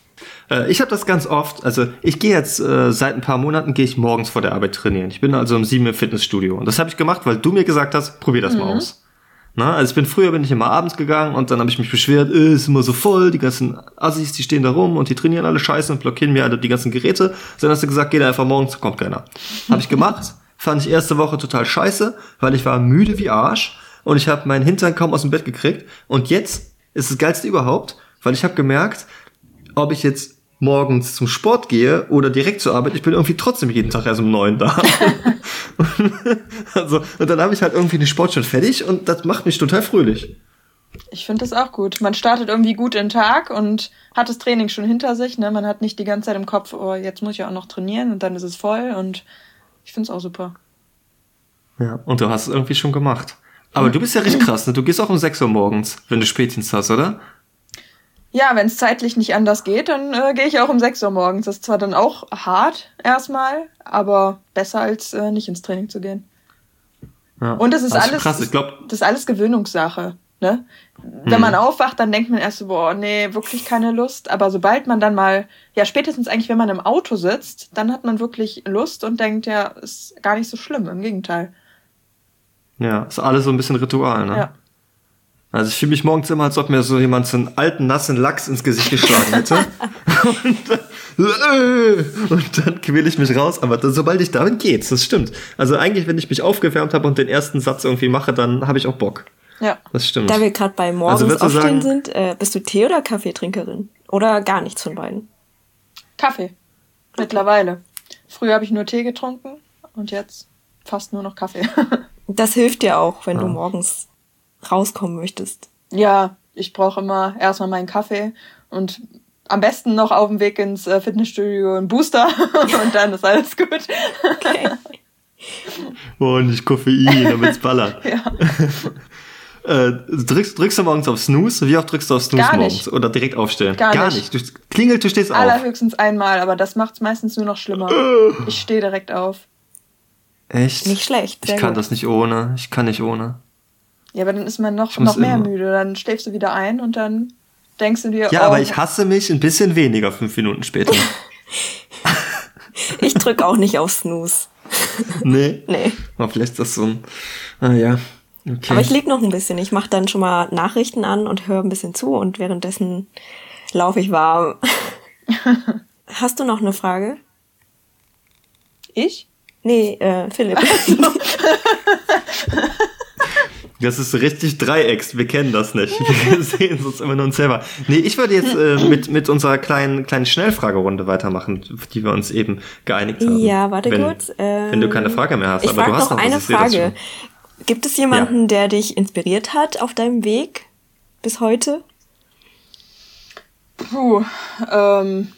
Äh, ich habe das ganz oft, also ich gehe jetzt äh, seit ein paar Monaten gehe ich morgens vor der Arbeit trainieren. Ich bin also um sieben im Fitnessstudio und das habe ich gemacht, weil du mir gesagt hast, probier das mal aus. Na, also ich bin früher bin ich immer abends gegangen und dann habe ich mich beschwert, äh, ist immer so voll, die ganzen Assis, die stehen da rum und die trainieren alle scheiße und blockieren mir alle die ganzen Geräte. Dann hast du gesagt, geh da einfach morgens, kommt keiner. Habe ich gemacht, fand ich erste Woche total scheiße, weil ich war müde wie Arsch und ich habe meinen Hintern kaum aus dem Bett gekriegt und jetzt ist das geilste überhaupt, weil ich habe gemerkt, ob ich jetzt morgens zum Sport gehe oder direkt zur Arbeit, ich bin irgendwie trotzdem jeden Tag erst um neun da. also, und dann habe ich halt irgendwie den Sport schon fertig und das macht mich total fröhlich. Ich finde das auch gut. Man startet irgendwie gut in den Tag und hat das Training schon hinter sich. Ne? Man hat nicht die ganze Zeit im Kopf, oh, jetzt muss ich auch noch trainieren und dann ist es voll und ich finde es auch super. Ja, und du hast es irgendwie schon gemacht. Aber du bist ja recht krass, ne? Du gehst auch um 6 Uhr morgens, wenn du Spätdienst hast, oder? Ja, wenn es zeitlich nicht anders geht, dann äh, gehe ich auch um 6 Uhr morgens. Das ist zwar dann auch hart erstmal, aber besser als äh, nicht ins Training zu gehen. Ja. Und das ist Das ist alles, krass, ich glaub- das ist alles Gewöhnungssache. Ne? Wenn Hm. man aufwacht, dann denkt man erst so, boah, nee, wirklich keine Lust. Aber sobald man dann mal, ja, spätestens eigentlich, wenn man im Auto sitzt, dann hat man wirklich Lust und denkt, ja, ist gar nicht so schlimm, im Gegenteil. Ja, ist alles so ein bisschen Ritual, ne? Ja. Also ich fühle mich morgens immer, als ob mir so jemand so einen alten, nassen Lachs ins Gesicht geschlagen hätte. und, dann, und dann quäle ich mich raus, aber dann, sobald ich da bin, geht's, das stimmt. Also eigentlich, wenn ich mich aufgewärmt habe und den ersten Satz irgendwie mache, dann habe ich auch Bock. Ja. Das stimmt. Da wir gerade bei morgens Also aufstehen sagen- sind, äh, bist du Tee- oder Kaffeetrinkerin? Oder gar nichts von beiden? Kaffee. Mittlerweile. Früher habe ich nur Tee getrunken und jetzt fast nur noch Kaffee. Das hilft dir auch, wenn du morgens rauskommen möchtest. ja, ich brauche immer erstmal meinen Kaffee und am besten noch auf dem Weg ins äh, Fitnessstudio einen Booster und dann ist alles gut. Okay. Oh, nicht Koffein, damit's ballert. ja. Äh, drückst, drückst du morgens auf Snooze? Wie oft drückst du auf Snooze Gar morgens? nicht. Oder direkt aufstellen? Gar nicht. Du klingelt, du stehst auf. Allerhöchstens einmal, aber das macht es meistens nur noch schlimmer. Ich stehe direkt auf. Echt? Nicht schlecht. Ich kann gut. das nicht ohne. Ich kann nicht ohne. Ja, aber dann ist man noch, noch mehr immer. müde. Dann schläfst du wieder ein und dann denkst du dir, Ja, oh, aber ich hasse mich ein bisschen weniger fünf Minuten später. Ich drücke auch nicht auf Snooze. nee. Nee. Aber vielleicht ist das so ein. Ah ja. Okay. Aber ich leg noch ein bisschen. Ich mache dann schon mal Nachrichten an und höre ein bisschen zu und währenddessen laufe ich warm. Hast du noch eine Frage? ich? Nee, äh, Philipp. Das ist richtig Dreiecks, wir kennen das nicht. Wir sehen uns immer nur uns selber. Nee, ich würde jetzt äh, mit, mit unserer kleinen, kleinen Schnellfragerunde weitermachen, auf die wir uns eben geeinigt haben. Ja, warte wenn, kurz. Ähm, wenn du keine Frage mehr hast. Ich aber du hast noch was, eine das Frage. Gibt es jemanden, Ja. der dich inspiriert hat auf deinem Weg bis heute? Puh, ähm,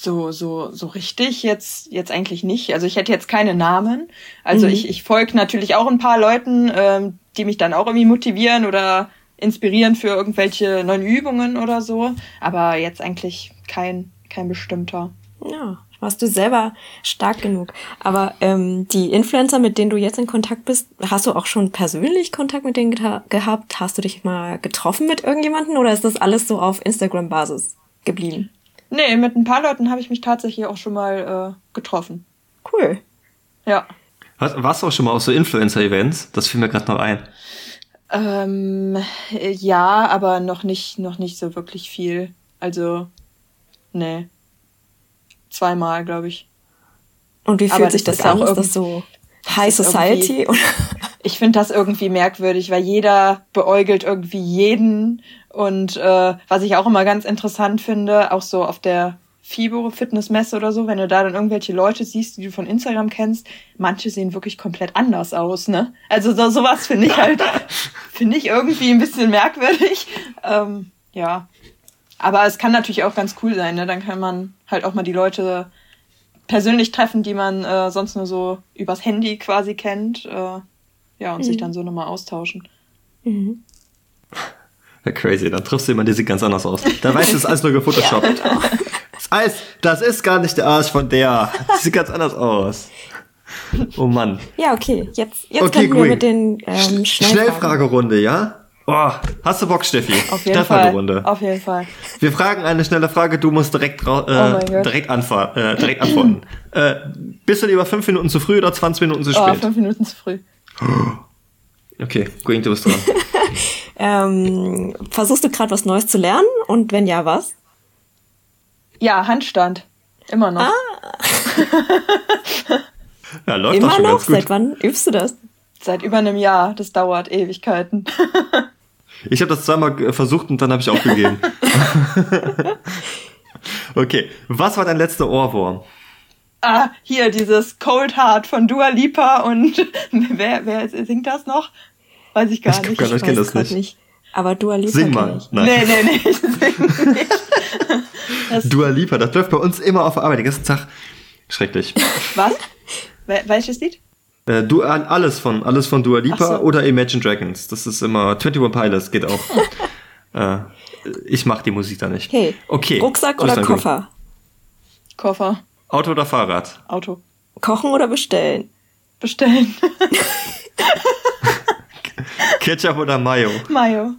so, so, so richtig jetzt, jetzt eigentlich nicht. Also ich hätte jetzt keine Namen. Also Mhm. ich, ich folge natürlich auch ein paar Leuten, ähm, die mich dann auch irgendwie motivieren oder inspirieren für irgendwelche neuen Übungen oder so. Aber jetzt eigentlich kein, kein bestimmter. Ja, warst du selber stark genug. Aber ähm, die Influencer, mit denen du jetzt in Kontakt bist, hast du auch schon persönlich Kontakt mit denen gehabt? Hast du dich mal getroffen mit irgendjemanden oder ist das alles so auf Instagram-Basis geblieben? Nee, mit ein paar Leuten habe ich mich tatsächlich auch schon mal äh, getroffen. Cool. Ja. Hast, warst du auch schon mal auf so Influencer-Events? Das fiel mir gerade noch ein. Ähm, äh, ja, aber noch nicht, noch nicht so wirklich viel. Also, nee. Zweimal, glaube ich. Und wie Aber fühlt sich das das an? auch Ist das so High Society? Ich finde das irgendwie merkwürdig, weil jeder beäugelt irgendwie jeden. Und äh, was ich auch immer ganz interessant finde, auch so auf der FIBO Fitnessmesse oder so, wenn du da dann irgendwelche Leute siehst, die du von Instagram kennst, manche sehen wirklich komplett anders aus, ne? Also so, sowas finde ich halt, finde ich irgendwie ein bisschen merkwürdig. Ähm, ja. Aber es kann natürlich auch ganz cool sein, ne? Dann kann man halt auch mal die Leute persönlich treffen, die man äh, sonst nur so übers Handy quasi kennt. Äh, ja, und sich dann so nochmal austauschen. Mhm. Ja, crazy, dann triffst du jemanden, der sieht ganz anders aus. Da weißt du, das ist alles nur gefotoshoppt. Das, Eis, das ist gar nicht der Arsch von der. Das sieht ganz anders aus. Oh Mann. Ja, okay. Jetzt, jetzt Okay, können wir mit den ähm. Schnellfragerunde, ja? Oh, hast du Bock, Steffi? Auf jeden Fall. Auf jeden Fall. Wir fragen eine schnelle Frage, du musst direkt, Oh äh, Gott. direkt, äh, direkt antworten. äh, bist du lieber fünf Minuten zu früh oder 20 Minuten zu Oh, spät? fünf Minuten zu früh. okay, Going, du bist dran. Ähm, versuchst du gerade was Neues zu lernen? Und wenn ja, was? Ja, Handstand. Immer noch. Ja, läuft doch Immer schon noch? ganz gut. Seit wann übst du das? Seit über einem Jahr. Das dauert Ewigkeiten. Ich habe das zweimal versucht und dann habe ich aufgegeben. okay, was war dein letzter Ohrwurm? ah, hier dieses Cold Heart von Dua Lipa und wer, wer singt das noch? Weiß ich gar Ich nicht. kann- ich kenn das grad nicht. Aber Dua Lipa Sing mal. ich. Nein. Nee, nee, nee, ich sing nicht. Das, Dua Lipa, das läuft bei uns immer auf der Arbeit den ganzen Tag. Schrecklich. was? Wel welches Lied? Äh, du, alles von, alles von Dua Lipa so. oder Imagine Dragons. Das ist immer 21 Pilots, geht auch. äh, ich mach die Musik da nicht. Okay. Okay. Rucksack oder dann gut. Koffer? Koffer, Auto oder Fahrrad? Auto. Kochen oder bestellen? Bestellen. Ketchup oder Mayo? Mayo.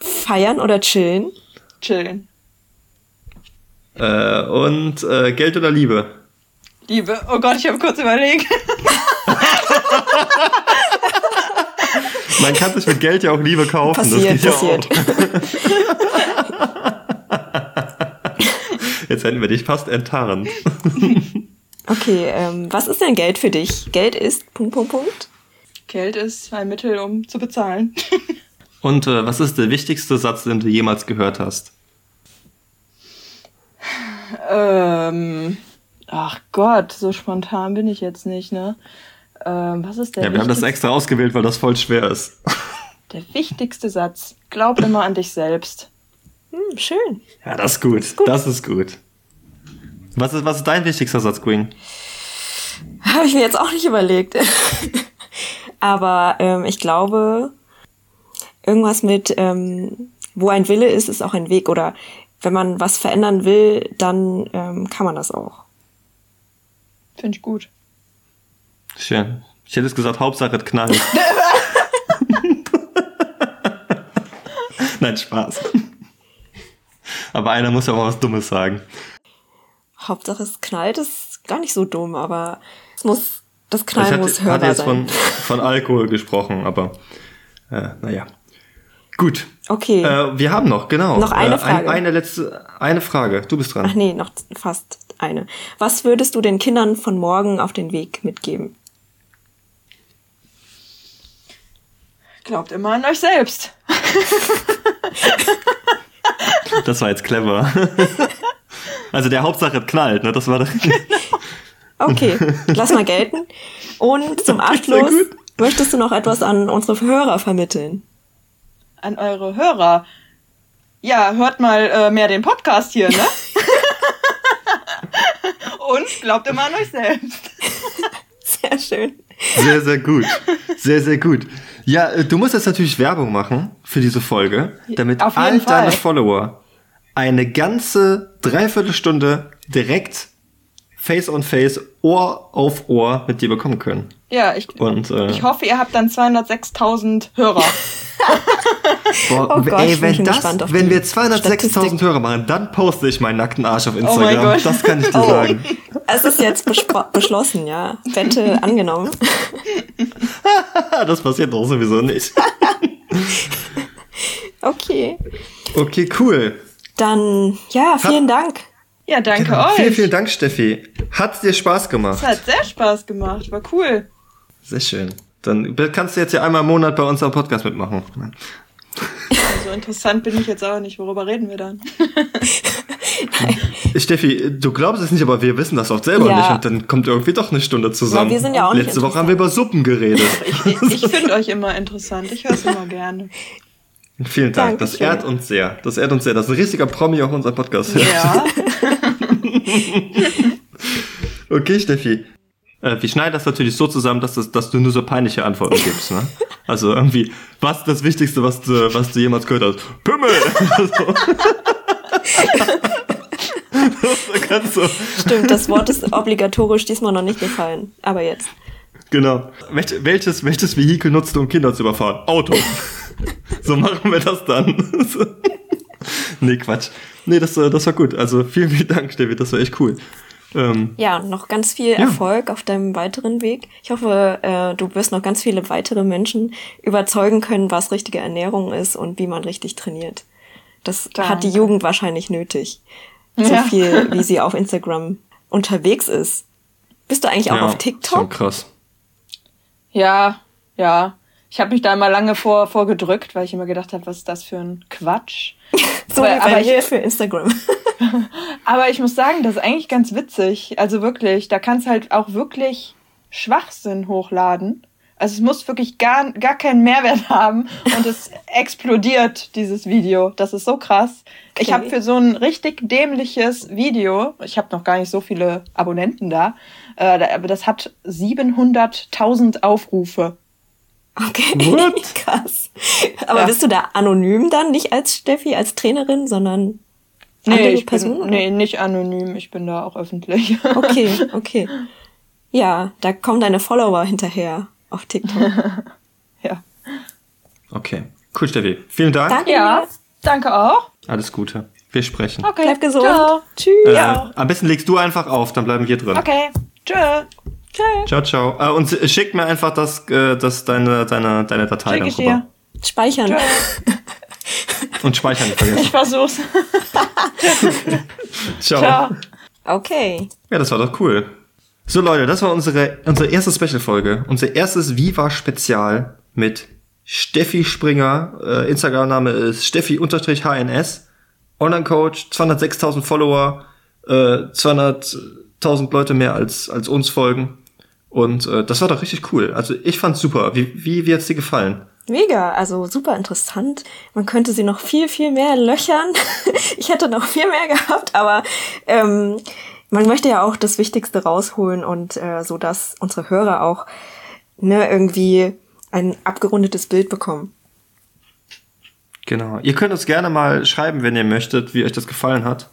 Feiern oder chillen? Chillen. Äh, und äh, Geld oder Liebe? Liebe. Oh Gott, ich habe kurz überlegt. Man kann sich mit Geld ja auch Liebe kaufen. Passiert, das geht passiert. Ja. Jetzt hätten wir dich fast enttarnt. Okay, ähm, was ist denn Geld für dich? Geld ist Punkt, Punkt, Punkt. Geld ist ein Mittel, um zu bezahlen. Und äh, was ist der wichtigste Satz, den du jemals gehört hast? ähm, ach Gott, so spontan bin ich jetzt nicht, ne? Ähm, was ist der, Ja, wir haben das extra ausgewählt, weil das voll schwer ist. der wichtigste Satz? Glaub immer an dich selbst. Hm, schön. Ja, das ist gut. gut. Das ist gut. Was ist, was ist dein wichtigster Satz, Queen? Habe ich mir jetzt auch nicht überlegt. Aber ähm, ich glaube, irgendwas mit, ähm, wo ein Wille ist, ist auch ein Weg. Oder wenn man was verändern will, dann ähm, kann man das auch. Finde ich gut. Schön. Ich hätte es gesagt, Hauptsache es knallt. Nein, Spaß. Aber einer muss ja auch mal was Dummes sagen. Hauptsache es knallt, ist gar nicht so dumm, aber es muss, das Knallen hatte, muss hatte hörbar jetzt sein. von, von Alkohol gesprochen, aber äh, naja. Gut. Okay. Äh, wir haben noch, genau. Noch eine äh, Frage. eine letzte, eine Frage. Du bist dran. Ach nee, noch fast eine. Was würdest du den Kindern von morgen auf den Weg mitgeben? Glaubt immer an euch selbst. Das war jetzt clever. Also der Hauptsache es knallt, ne? Das war das. Okay, lass mal gelten. Und zum Abschluss möchtest du noch etwas an unsere Hörer vermitteln? An eure Hörer. Ja, hört mal äh, mehr den Podcast hier, ne? Und glaubt immer an euch selbst. Sehr schön. Sehr, sehr gut. Sehr, sehr gut. Ja, äh, du musst jetzt natürlich Werbung machen für diese Folge, damit all deine Fall. Follower eine ganze Dreiviertelstunde direkt Face on Face, Ohr auf Ohr mit dir bekommen können. Ja, ich, Und, äh, ich hoffe, ihr habt dann 206.000 Hörer. Boah, Oh Gott, ey, ich bin wenn, das, wenn wir 206.000 Statistik. Hörer machen, dann poste ich meinen nackten Arsch auf mein Instagram. Gott. das kann ich dir Oh. sagen. Es ist jetzt beschlossen, ja. Wette angenommen. das passiert doch sowieso nicht. Okay. Okay, cool. Dann, ja, vielen Dank. Ja, danke Genau. euch. Vielen, vielen Dank, Steffi. Hat dir Spaß gemacht? Es hat sehr Spaß gemacht. War cool. Sehr schön. Dann kannst du jetzt ja einmal im Monat bei unserem Podcast mitmachen. So interessant bin ich jetzt auch nicht. Worüber reden wir dann? Steffi, du glaubst es nicht, aber wir wissen das auch selber Ja. nicht. Und dann kommt irgendwie doch eine Stunde zusammen. Ja, wir sind ja auch nicht Letzte Woche haben wir über Suppen geredet. Ich, ich, ich finde euch immer interessant. Ich höre es immer gerne. Vielen Dank. Das Dankeschön. ehrt uns sehr. Das ehrt uns sehr. Das ist ein richtiger Promi auf unserem Podcast. Ja. Okay, Steffi. Äh, wir schneiden das natürlich so zusammen, dass, das, dass du nur so peinliche Antworten gibst. Ne? Also irgendwie, was ist das Wichtigste, was du, was du jemals gehört hast? Pimmel! so. das du. Stimmt, das Wort ist obligatorisch diesmal noch nicht gefallen. Aber jetzt. Genau. Welch, welches, welches Vehikel nutzt du, um Kinder zu überfahren? Auto. so machen wir das dann. Nee, Quatsch. Nee, das, äh, das war gut. Also vielen, vielen Dank, Steffi. Das war echt cool. Ähm, Ja, noch ganz viel Erfolg auf deinem weiteren Weg. Ich hoffe, äh, du wirst noch ganz viele weitere Menschen überzeugen können, was richtige Ernährung ist und wie man richtig trainiert. Das Danke. hat die Jugend wahrscheinlich nötig. So Ja. viel, wie sie auf Instagram unterwegs ist. Bist du eigentlich auch ja, auf Schon TikTok? krass. Ja, ja. Ich habe mich da immer lange vor, vorgedrückt, weil ich immer gedacht habe, was ist das für ein Quatsch. So wie bei aber, ich, für Instagram. aber ich muss sagen, das ist eigentlich ganz witzig. Also wirklich, da kannst halt auch wirklich Schwachsinn hochladen. Also es muss wirklich gar, gar keinen Mehrwert haben und es explodiert, dieses Video. Das ist so krass. Okay. Ich habe für so ein richtig dämliches Video, ich habe noch gar nicht so viele Abonnenten da, äh, aber das hat 700.000 Aufrufe. Okay, What? krass. Aber ja. bist du da anonym dann, nicht als Steffi, als Trainerin, sondern nee, ich Person? Bin, nee, nicht anonym, ich bin da auch öffentlich. Okay, okay. Ja, da kommen deine Follower hinterher auf TikTok. ja. Okay. Cool, Steffi. Vielen Dank. Danke. Ja, danke auch. Alles Gute. Wir sprechen. Okay. Bleib gesund. Ciao. Tschüss. Äh. Am besten legst du einfach auf, dann bleiben wir drin. Okay. Tschö. Tschö. Ciao, ciao. Äh, und schick mir einfach das, äh, das deine, deine, deine Datei schick dann rüber. Speichern. Tschö. Und speichern nicht vergessen. Ich versuch's. ciao. ciao. Okay. Ja, das war doch cool. So Leute, das war unsere, unsere erste Special-Folge. Unser erstes Viva-Spezial mit Steffi Springer. Äh, Instagram-Name ist Steffi-HNS. Online-Coach, 206.000 Follower, äh, 200.000 Leute mehr als, als uns folgen. Und äh, das war doch richtig cool. Also ich fand's super. Wie, wie, wie hat's dir gefallen? Mega, also super interessant. Man könnte sie noch viel, viel mehr löchern. ich hätte noch viel mehr gehabt, aber ähm, man möchte ja auch das Wichtigste rausholen und äh, so, dass unsere Hörer auch ne, irgendwie ein abgerundetes Bild bekommen. Genau. Ihr könnt uns gerne mal schreiben, wenn ihr möchtet, wie euch das gefallen hat.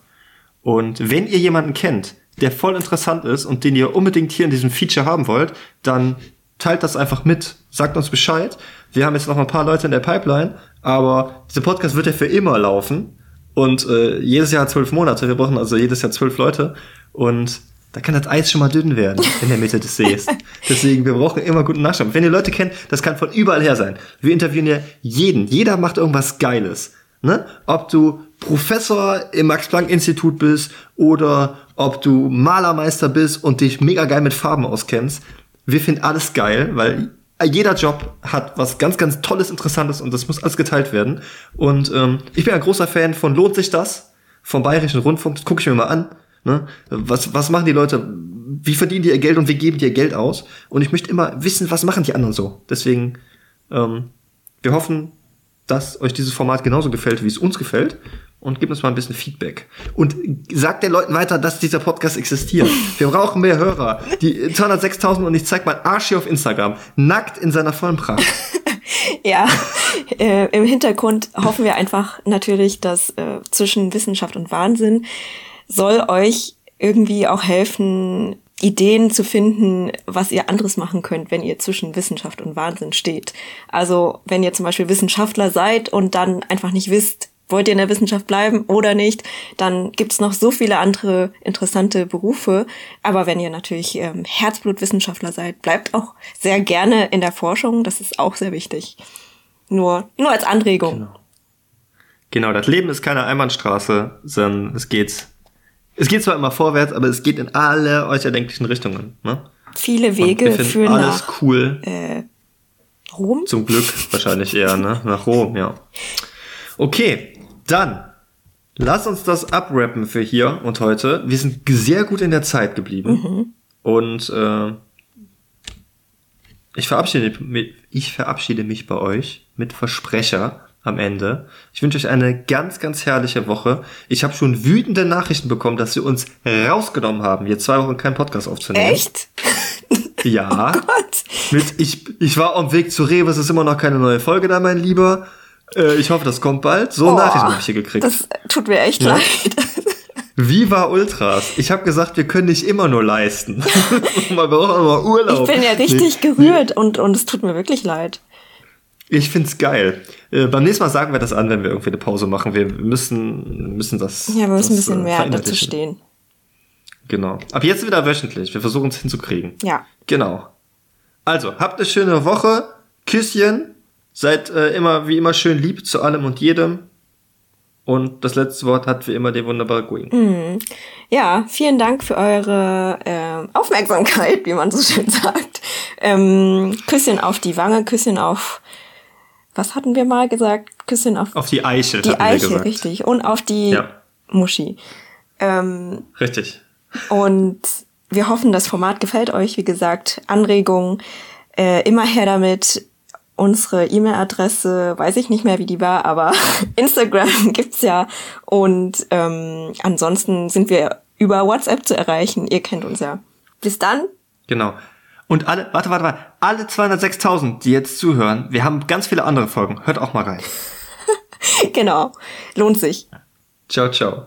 Und wenn ihr jemanden kennt, der voll interessant ist und den ihr unbedingt hier in diesem Feature haben wollt, dann teilt das einfach mit, sagt uns Bescheid. Wir haben jetzt noch ein paar Leute in der Pipeline, aber dieser Podcast wird ja für immer laufen und äh, jedes Jahr zwölf Monate. Wir brauchen also jedes Jahr zwölf Leute und da kann das Eis schon mal dünn werden in der Mitte des Sees. Deswegen, wir brauchen immer guten Nachschub. Wenn ihr Leute kennt, das kann von überall her sein. Wir interviewen ja jeden. Jeder macht irgendwas Geiles. Ne? Ob du Professor im Max-Planck-Institut bist oder ob du Malermeister bist und dich mega geil mit Farben auskennst. Wir finden alles geil, weil jeder Job hat was ganz, ganz Tolles, Interessantes und das muss alles geteilt werden. Und ähm, ich bin ein großer Fan von Lohnt sich das? Vom Bayerischen Rundfunk. Das gucke ich mir mal an. Ne? Was, was machen die Leute? Wie verdienen die ihr Geld und wie geben die ihr Geld aus? Und ich möchte immer wissen, was machen die anderen so. Deswegen, ähm, wir hoffen, dass euch dieses Format genauso gefällt, wie es uns gefällt. Und gebt uns mal ein bisschen Feedback. Und sagt den Leuten weiter, dass dieser Podcast existiert. Wir brauchen mehr Hörer. Die 206.000 und ich zeig mal Arsch hier auf Instagram. Nackt in seiner vollen Pracht. ja, äh, im Hintergrund hoffen wir einfach natürlich, dass äh, zwischen Wissenschaft und Wahnsinn soll euch irgendwie auch helfen, Ideen zu finden, was ihr anderes machen könnt, wenn ihr zwischen Wissenschaft und Wahnsinn steht. Also wenn ihr zum Beispiel Wissenschaftler seid und dann einfach nicht wisst, wollt ihr in der Wissenschaft bleiben oder nicht, dann gibt's noch so viele andere interessante Berufe. Aber wenn ihr natürlich ähm, Herzblutwissenschaftler seid, bleibt auch sehr gerne in der Forschung. Das ist auch sehr wichtig. Nur, nur als Anregung. Genau. Genau, das Leben ist keine Einbahnstraße, sondern es geht es geht zwar immer vorwärts, aber es geht in alle euch erdenklichen Richtungen. Ne? Viele Wege führen alles nach cool. Äh, Rom? Zum Glück wahrscheinlich eher, ne? Nach Rom, ja. Okay, dann lass uns das abrappen für hier und heute. Wir sind sehr gut in der Zeit geblieben. Mhm. Und äh, ich, verabschiede, ich verabschiede mich bei euch mit Versprecher am Ende. Ich wünsche euch eine ganz, ganz herrliche Woche. Ich habe schon wütende Nachrichten bekommen, dass sie uns rausgenommen haben, jetzt zwei Wochen keinen Podcast aufzunehmen. Echt? Ja. Oh Gott. Mit, ich, ich war auf dem Weg zu Rewe, es ist immer noch keine neue Folge da, mein Lieber. Äh, ich hoffe, das kommt bald. So oh, Nachrichten habe ich hier gekriegt. Das tut mir echt ja? leid. Viva Ultras. Ich habe gesagt, wir können nicht immer nur leisten. Man braucht auch mal Urlaub. Ich bin ja richtig nee. gerührt und, und es tut mir wirklich leid. Ich find's geil. Äh, beim nächsten Mal sagen wir das an, wenn wir irgendwie eine Pause machen. Wir müssen, müssen das. Ja, wir müssen das, ein bisschen äh, mehr dazu stehen. Genau. Ab jetzt wieder wöchentlich. Wir versuchen es hinzukriegen. Ja. Genau. Also, habt eine schöne Woche. Küsschen. Seid äh, immer wie immer schön lieb zu allem und jedem. Und das letzte Wort hat wie immer der wunderbare Going. Mhm. Ja, vielen Dank für eure äh, Aufmerksamkeit, wie man so schön sagt. Ähm, Küsschen auf die Wange, Küsschen auf was hatten wir mal gesagt? Küsschen auf, auf die Eichel. Die Eichel, richtig. Und auf die ja. Muschi. Ähm, richtig. Und wir hoffen, das Format gefällt euch. Wie gesagt, Anregungen Äh, immer her damit. Unsere E-Mail-Adresse, weiß ich nicht mehr, wie die war, aber Instagram gibt's ja. Und ähm, ansonsten sind wir über WhatsApp zu erreichen. Ihr kennt uns ja. Bis dann. Genau. Und alle, warte, warte, warte, alle 206.000, die jetzt zuhören, wir haben ganz viele andere Folgen. Hört auch mal rein. genau. Lohnt sich. Ciao, ciao.